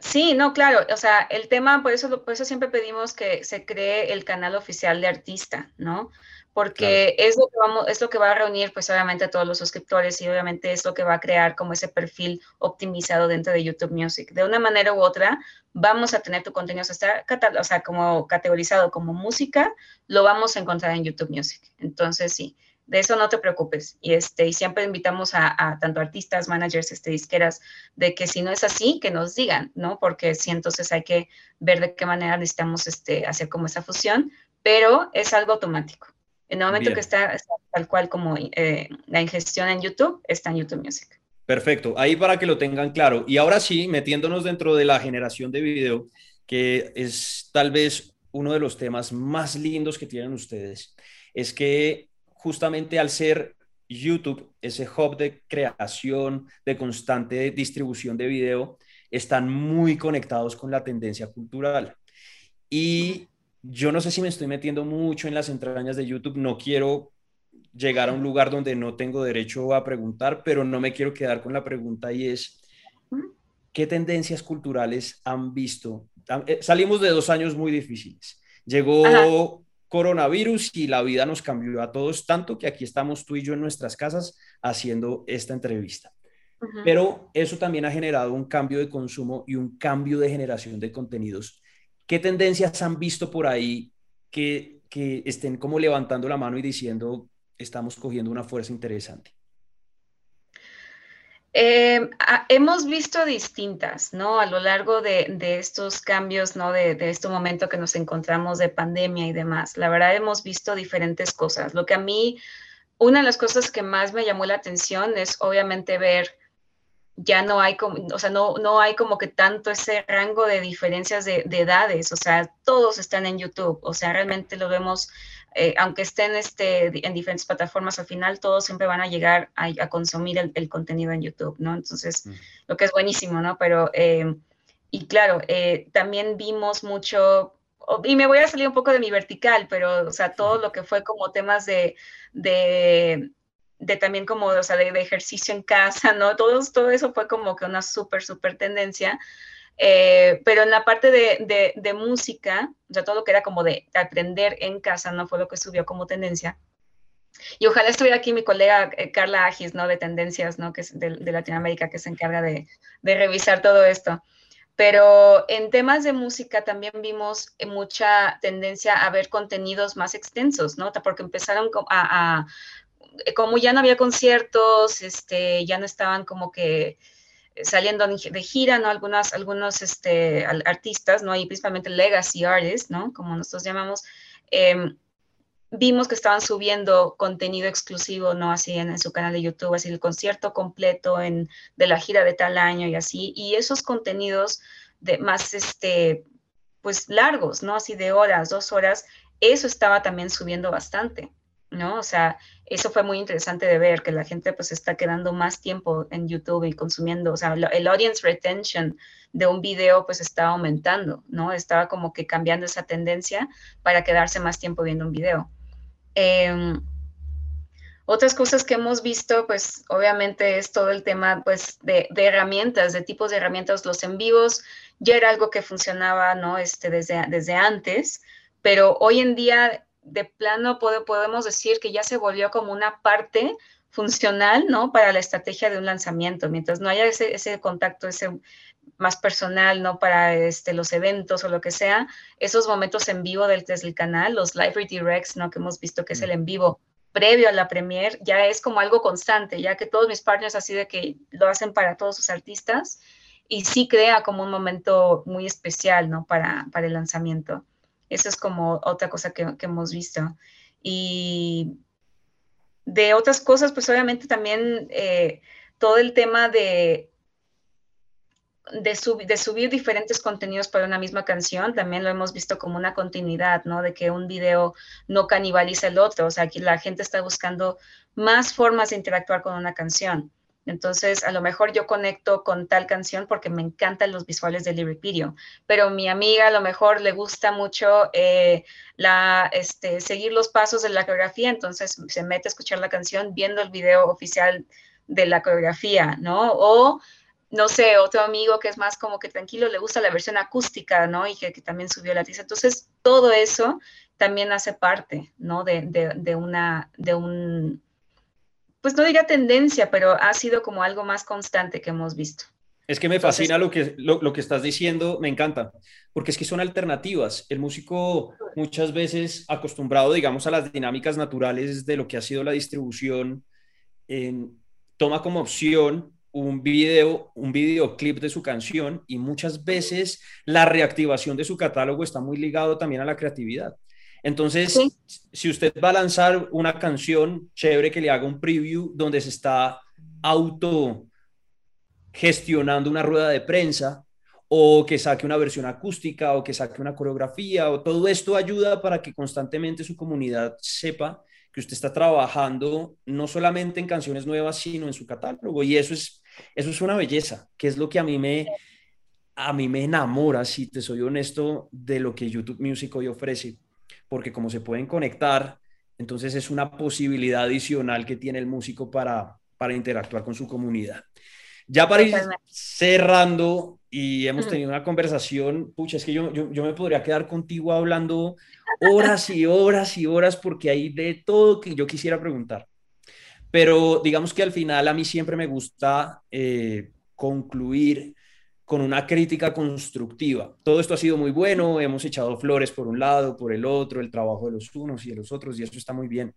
Sí, no, claro. O sea, el tema, por eso, por eso siempre pedimos que se cree el canal oficial de artista, ¿no? porque es, lo que vamos, es lo que va a reunir pues obviamente a todos los suscriptores y obviamente es lo que va a crear como ese perfil optimizado dentro de YouTube Music. De una manera u otra vamos a tener tu contenido, o sea, o sea, como categorizado como música, lo vamos a encontrar en YouTube Music. Entonces sí, de eso no te preocupes. Y, este, y siempre invitamos a, tanto artistas, managers, este, disqueras, de que si no es así, que nos digan, ¿no? Porque sí, entonces hay que ver de qué manera necesitamos este, hacer como esa fusión, pero es algo automático. En el momento que está, tal cual como eh, la ingestión en YouTube, está en YouTube Music. Perfecto, ahí para que lo tengan claro. Y ahora sí, metiéndonos dentro de la generación de video, que es tal vez uno de los temas más lindos que tienen ustedes, es que justamente al ser YouTube, ese hub de creación, de constante distribución de video, están muy conectados con la tendencia cultural. Y yo no sé si me estoy metiendo mucho en las entrañas de YouTube, no quiero llegar a un lugar donde no tengo derecho a preguntar, pero no me quiero quedar con la pregunta y es, ¿qué tendencias culturales han visto? Eh, salimos de dos años muy difíciles. Llegó coronavirus y la vida nos cambió a todos tanto que aquí estamos tú y yo en nuestras casas haciendo esta entrevista. Pero eso también ha generado un cambio de consumo y un cambio de generación de contenidos ¿Qué tendencias han visto por ahí que, que estén como levantando la mano y diciendo, estamos cogiendo una fuerza interesante? Eh, hemos visto distintas, ¿no? A lo largo de, estos cambios, ¿no? De, de, este momento que nos encontramos de pandemia y demás. La verdad, hemos visto diferentes cosas. Lo que a mí, una de las cosas que más me llamó la atención es obviamente ver ya no hay como, o sea, no, no hay como que tanto ese rango de diferencias de, edades, o sea, todos están en YouTube, o sea, realmente lo vemos, eh, aunque estén este, en diferentes plataformas, al final todos siempre van a llegar a, consumir el, contenido en YouTube, ¿no? Entonces, mm. lo que es buenísimo, ¿no? Pero, eh, y claro, eh, también vimos mucho, y me voy a salir un poco de mi vertical, pero, o sea, todo lo que fue como temas de, de de también como, o sea, de, ejercicio en casa, ¿no? Todo, todo eso fue como que una súper, súper tendencia. Eh, pero en la parte de, de, música, o sea, todo lo que era como de aprender en casa, ¿no? Fue lo que subió como tendencia. Y ojalá estuviera aquí mi colega eh, Carla Agis, ¿no? De tendencias, ¿no? Que es de, de Latinoamérica, que se encarga de, de, revisar todo esto. Pero en temas de música también vimos mucha tendencia a ver contenidos más extensos, ¿no? Porque empezaron a, a eh, como ya no había conciertos, este, ya no estaban como que saliendo de gira, ¿no? Algunas, algunos este, artistas, ¿no? Y principalmente legacy artists, ¿no? Como nosotros llamamos, em, vimos que estaban subiendo contenido exclusivo, ¿no? Así en, su canal de YouTube, así el concierto completo en, de la gira de tal año y así. Y esos contenidos de más, este, pues largos, ¿no? Así de horas, dos horas, eso estaba también subiendo bastante. ¿no? O sea, eso fue muy interesante de ver, que la gente pues está quedando más tiempo en YouTube y consumiendo, o sea, el audience retention de un video pues está aumentando, ¿no? Estaba como que cambiando esa tendencia para quedarse más tiempo viendo un video. Em, otras cosas que hemos visto, pues obviamente es todo el tema pues de, herramientas, de tipos de herramientas, los en vivos ya era algo que funcionaba, ¿no? Este, desde, desde antes, pero hoy en día de plano podemos decir que ya se volvió como una parte funcional, ¿no? Para la estrategia de un lanzamiento, mientras no haya ese, ese contacto, ese más personal, ¿no? Para este, los eventos o lo que sea, esos momentos en vivo del, desde el canal, los live redirects, ¿no? Que hemos visto que es el en vivo previo a la premier, ya es como algo constante, ya que todos mis partners así de que lo hacen para todos sus artistas y sí crea como un momento muy especial, ¿no? Para, para el lanzamiento. Eso es como otra cosa que, hemos visto. Y de otras cosas, pues obviamente también eh, todo el tema de, de, de, subir diferentes contenidos para una misma canción, también lo hemos visto como una continuidad, ¿no? De que un video no canibaliza el otro, o sea, que la gente está buscando más formas de interactuar con una canción. Entonces, a lo mejor yo conecto con tal canción porque me encantan los visuales de Lyric Video, pero mi amiga a lo mejor le gusta mucho eh, este, seguir los pasos de la coreografía, entonces se mete a escuchar la canción viendo el video oficial de la coreografía, ¿no? O, no sé, otro amigo que es más como que tranquilo, le gusta la versión acústica, ¿no? Y que, también subió la tiza. Entonces, todo eso también hace parte, ¿no? De, de una, de un pues no diría tendencia, pero ha sido como algo más constante que hemos visto. Es que me fascina lo, que, lo, que estás diciendo, me encanta, porque es que son alternativas. El músico muchas veces acostumbrado, digamos, a las dinámicas naturales de lo que ha sido la distribución, toma como opción un video, un videoclip de su canción y muchas veces la reactivación de su catálogo está muy ligado también a la creatividad. Entonces, si usted va a lanzar una canción, chévere que le haga un preview donde se está auto gestionando una rueda de prensa o que saque una versión acústica o que saque una coreografía o todo esto ayuda para que constantemente su comunidad sepa que usted está trabajando no solamente en canciones nuevas, sino en su catálogo. Y eso es, eso es una belleza, que es lo que a mí me, a mí me enamora, si te soy honesto, de lo que YouTube Music hoy ofrece porque como se pueden conectar, entonces es una posibilidad adicional que tiene el músico para, para interactuar con su comunidad. Ya para ir cerrando y hemos tenido una conversación, pucha, es que yo, yo, me podría quedar contigo hablando horas y horas y horas porque hay de todo que yo quisiera preguntar. Pero digamos que al final a mí siempre me gusta eh, concluir con una crítica constructiva. Todo esto ha sido muy bueno, hemos echado flores por un lado, por el otro, el trabajo de los unos y de los otros, y eso está muy bien.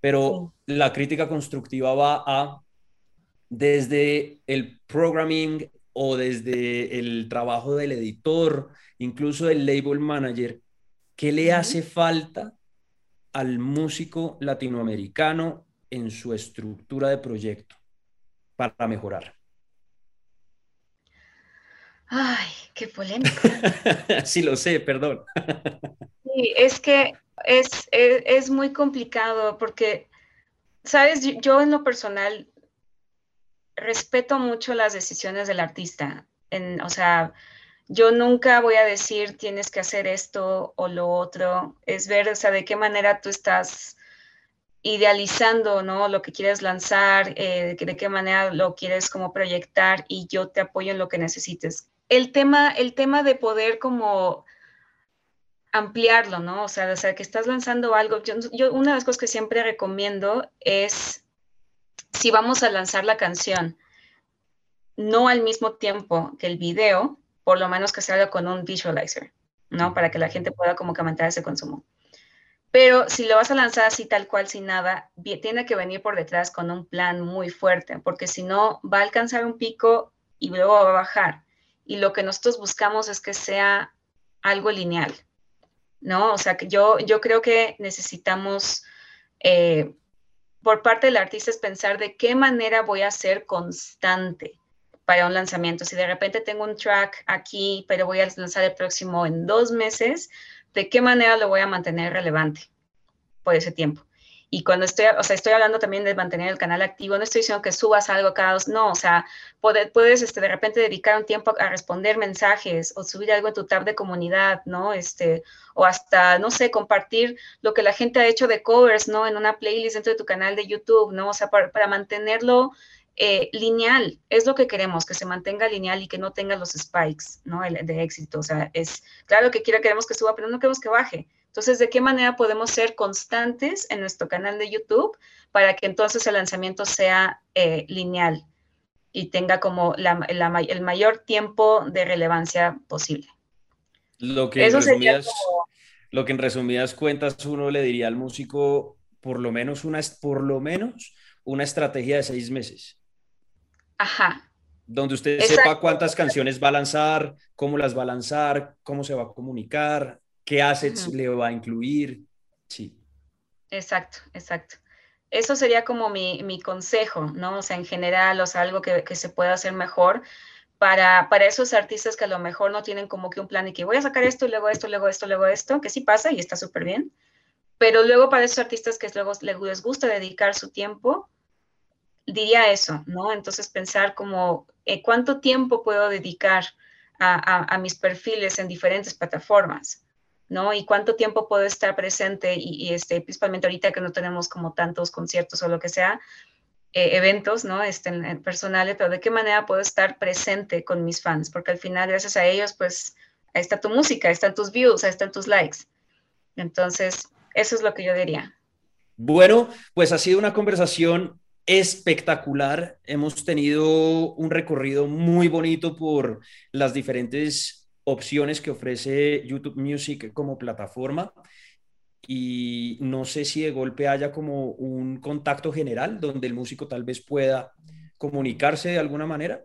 Pero la crítica constructiva va a, desde el programming o desde el trabajo del editor, incluso del label manager, ¿qué le hace falta al músico latinoamericano en su estructura de proyecto para mejorar? Ay, qué polémico. sí, lo sé, perdón. sí, es que es, muy complicado porque, sabes, yo en lo personal respeto mucho las decisiones del artista. En, o sea, yo nunca voy a decir tienes que hacer esto o lo otro. Es ver, o sea, de qué manera tú estás idealizando, ¿no? Lo que quieres lanzar, eh, de qué manera lo quieres como proyectar y yo te apoyo en lo que necesites el tema, el tema de poder como ampliarlo, ¿no? O sea, o sea que estás lanzando algo. Yo, una de las cosas que siempre recomiendo es, si vamos a lanzar la canción, no al mismo tiempo que el video, por lo menos que salga con un visualizer, ¿no? Para que la gente pueda como que aumentar ese consumo. Pero si lo vas a lanzar así tal cual, sin nada, tiene que venir por detrás con un plan muy fuerte, porque si no, va a alcanzar un pico y luego va a bajar y lo que nosotros buscamos es que sea algo lineal, ¿no? O sea, yo, yo creo que necesitamos, eh, por parte del artista, es pensar de qué manera voy a ser constante para un lanzamiento. Si de repente tengo un track aquí, pero voy a lanzar el próximo en dos meses, ¿de qué manera lo voy a mantener relevante por ese tiempo? Y cuando estoy, o sea, estoy hablando también de mantener el canal activo, no estoy diciendo que subas algo cada dos, no, o sea, puedes este, de repente dedicar un tiempo a responder mensajes o subir algo en tu tab de comunidad, ¿no? Este, o hasta, no sé, compartir lo que la gente ha hecho de covers, ¿no? En una playlist dentro de tu canal de YouTube, ¿no? O sea, para, para mantenerlo eh, lineal, es lo que queremos, que se mantenga lineal y que no tenga los spikes, ¿no? de éxito. O sea, es claro que quiero, queremos que suba, pero no queremos que baje. Entonces, ¿de qué manera podemos ser constantes en nuestro canal de YouTube para que entonces el lanzamiento sea eh, lineal y tenga como el mayor tiempo de relevancia posible? Lo que, Eso resumidas, lo que en resumidas cuentas uno le diría al músico, por lo menos una, por lo menos una estrategia de seis meses. Ajá. Donde usted sepa cuántas canciones va a lanzar, cómo las va a lanzar, cómo se va a comunicar, qué assets le va a incluir. Sí. Exacto, exacto. Eso sería como mi, consejo, ¿no? O sea, en general, o sea, algo que, se pueda hacer mejor para, para, esos artistas que a lo mejor no tienen como que un plan y que voy a sacar esto, luego esto, luego esto, luego esto, que sí pasa y está súper bien. Pero luego para esos artistas que luego les gusta dedicar su tiempo, diría eso, ¿no? Entonces pensar como eh, cuánto tiempo puedo dedicar a, mis perfiles en diferentes plataformas, ¿no? Y cuánto tiempo puedo estar presente y, este, principalmente ahorita que no tenemos como tantos conciertos o lo que sea, eh, eventos, ¿no? Este, personales, pero de qué manera puedo estar presente con mis fans, porque al final gracias a ellos, pues ahí está tu música, ahí están tus views, ahí están tus likes. Entonces, eso es lo que yo diría. Bueno, pues ha sido una conversación espectacular. Hemos tenido un recorrido muy bonito por las diferentes opciones que ofrece YouTube Music como plataforma. Y no sé si de golpe haya como un contacto general donde el músico tal vez pueda comunicarse de alguna manera.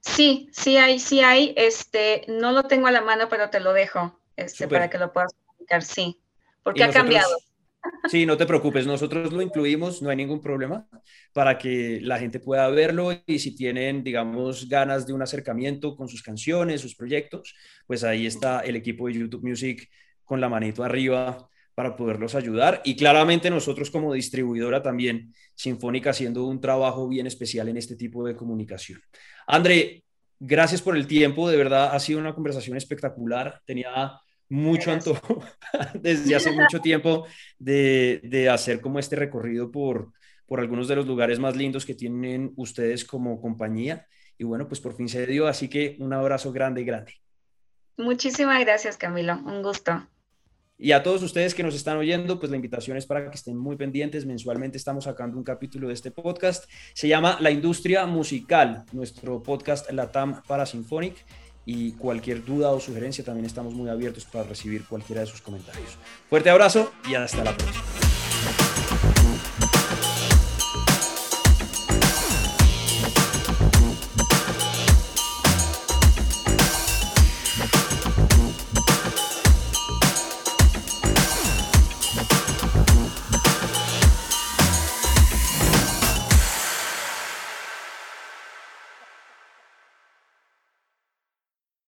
Sí, sí hay, sí hay. Este, no lo tengo a la mano, pero te lo dejo este, para que lo puedas comunicar. Sí, porque ha cambiado. Sí, no te preocupes, nosotros lo incluimos, no hay ningún problema para que la gente pueda verlo y si tienen, digamos, ganas de un acercamiento con sus canciones, sus proyectos, pues ahí está el equipo de YouTube Music con la manito arriba para poderlos ayudar y claramente nosotros como distribuidora también, Sinfónica, haciendo un trabajo bien especial en este tipo de comunicación. André, gracias por el tiempo, de verdad ha sido una conversación espectacular, tenía mucho antojo desde hace mucho tiempo de, hacer como este recorrido por, por algunos de los lugares más lindos que tienen ustedes como compañía. Y bueno, pues por fin se dio, así que un abrazo grande, grande. Muchísimas gracias, Camilo. Un gusto. Y a todos ustedes que nos están oyendo, pues la invitación es para que estén muy pendientes. Mensualmente estamos sacando un capítulo de este podcast. Se llama La Industria Musical, nuestro podcast Latam para Symphonic y cualquier duda o sugerencia también estamos muy abiertos para recibir cualquiera de sus comentarios. Fuerte abrazo y hasta la próxima.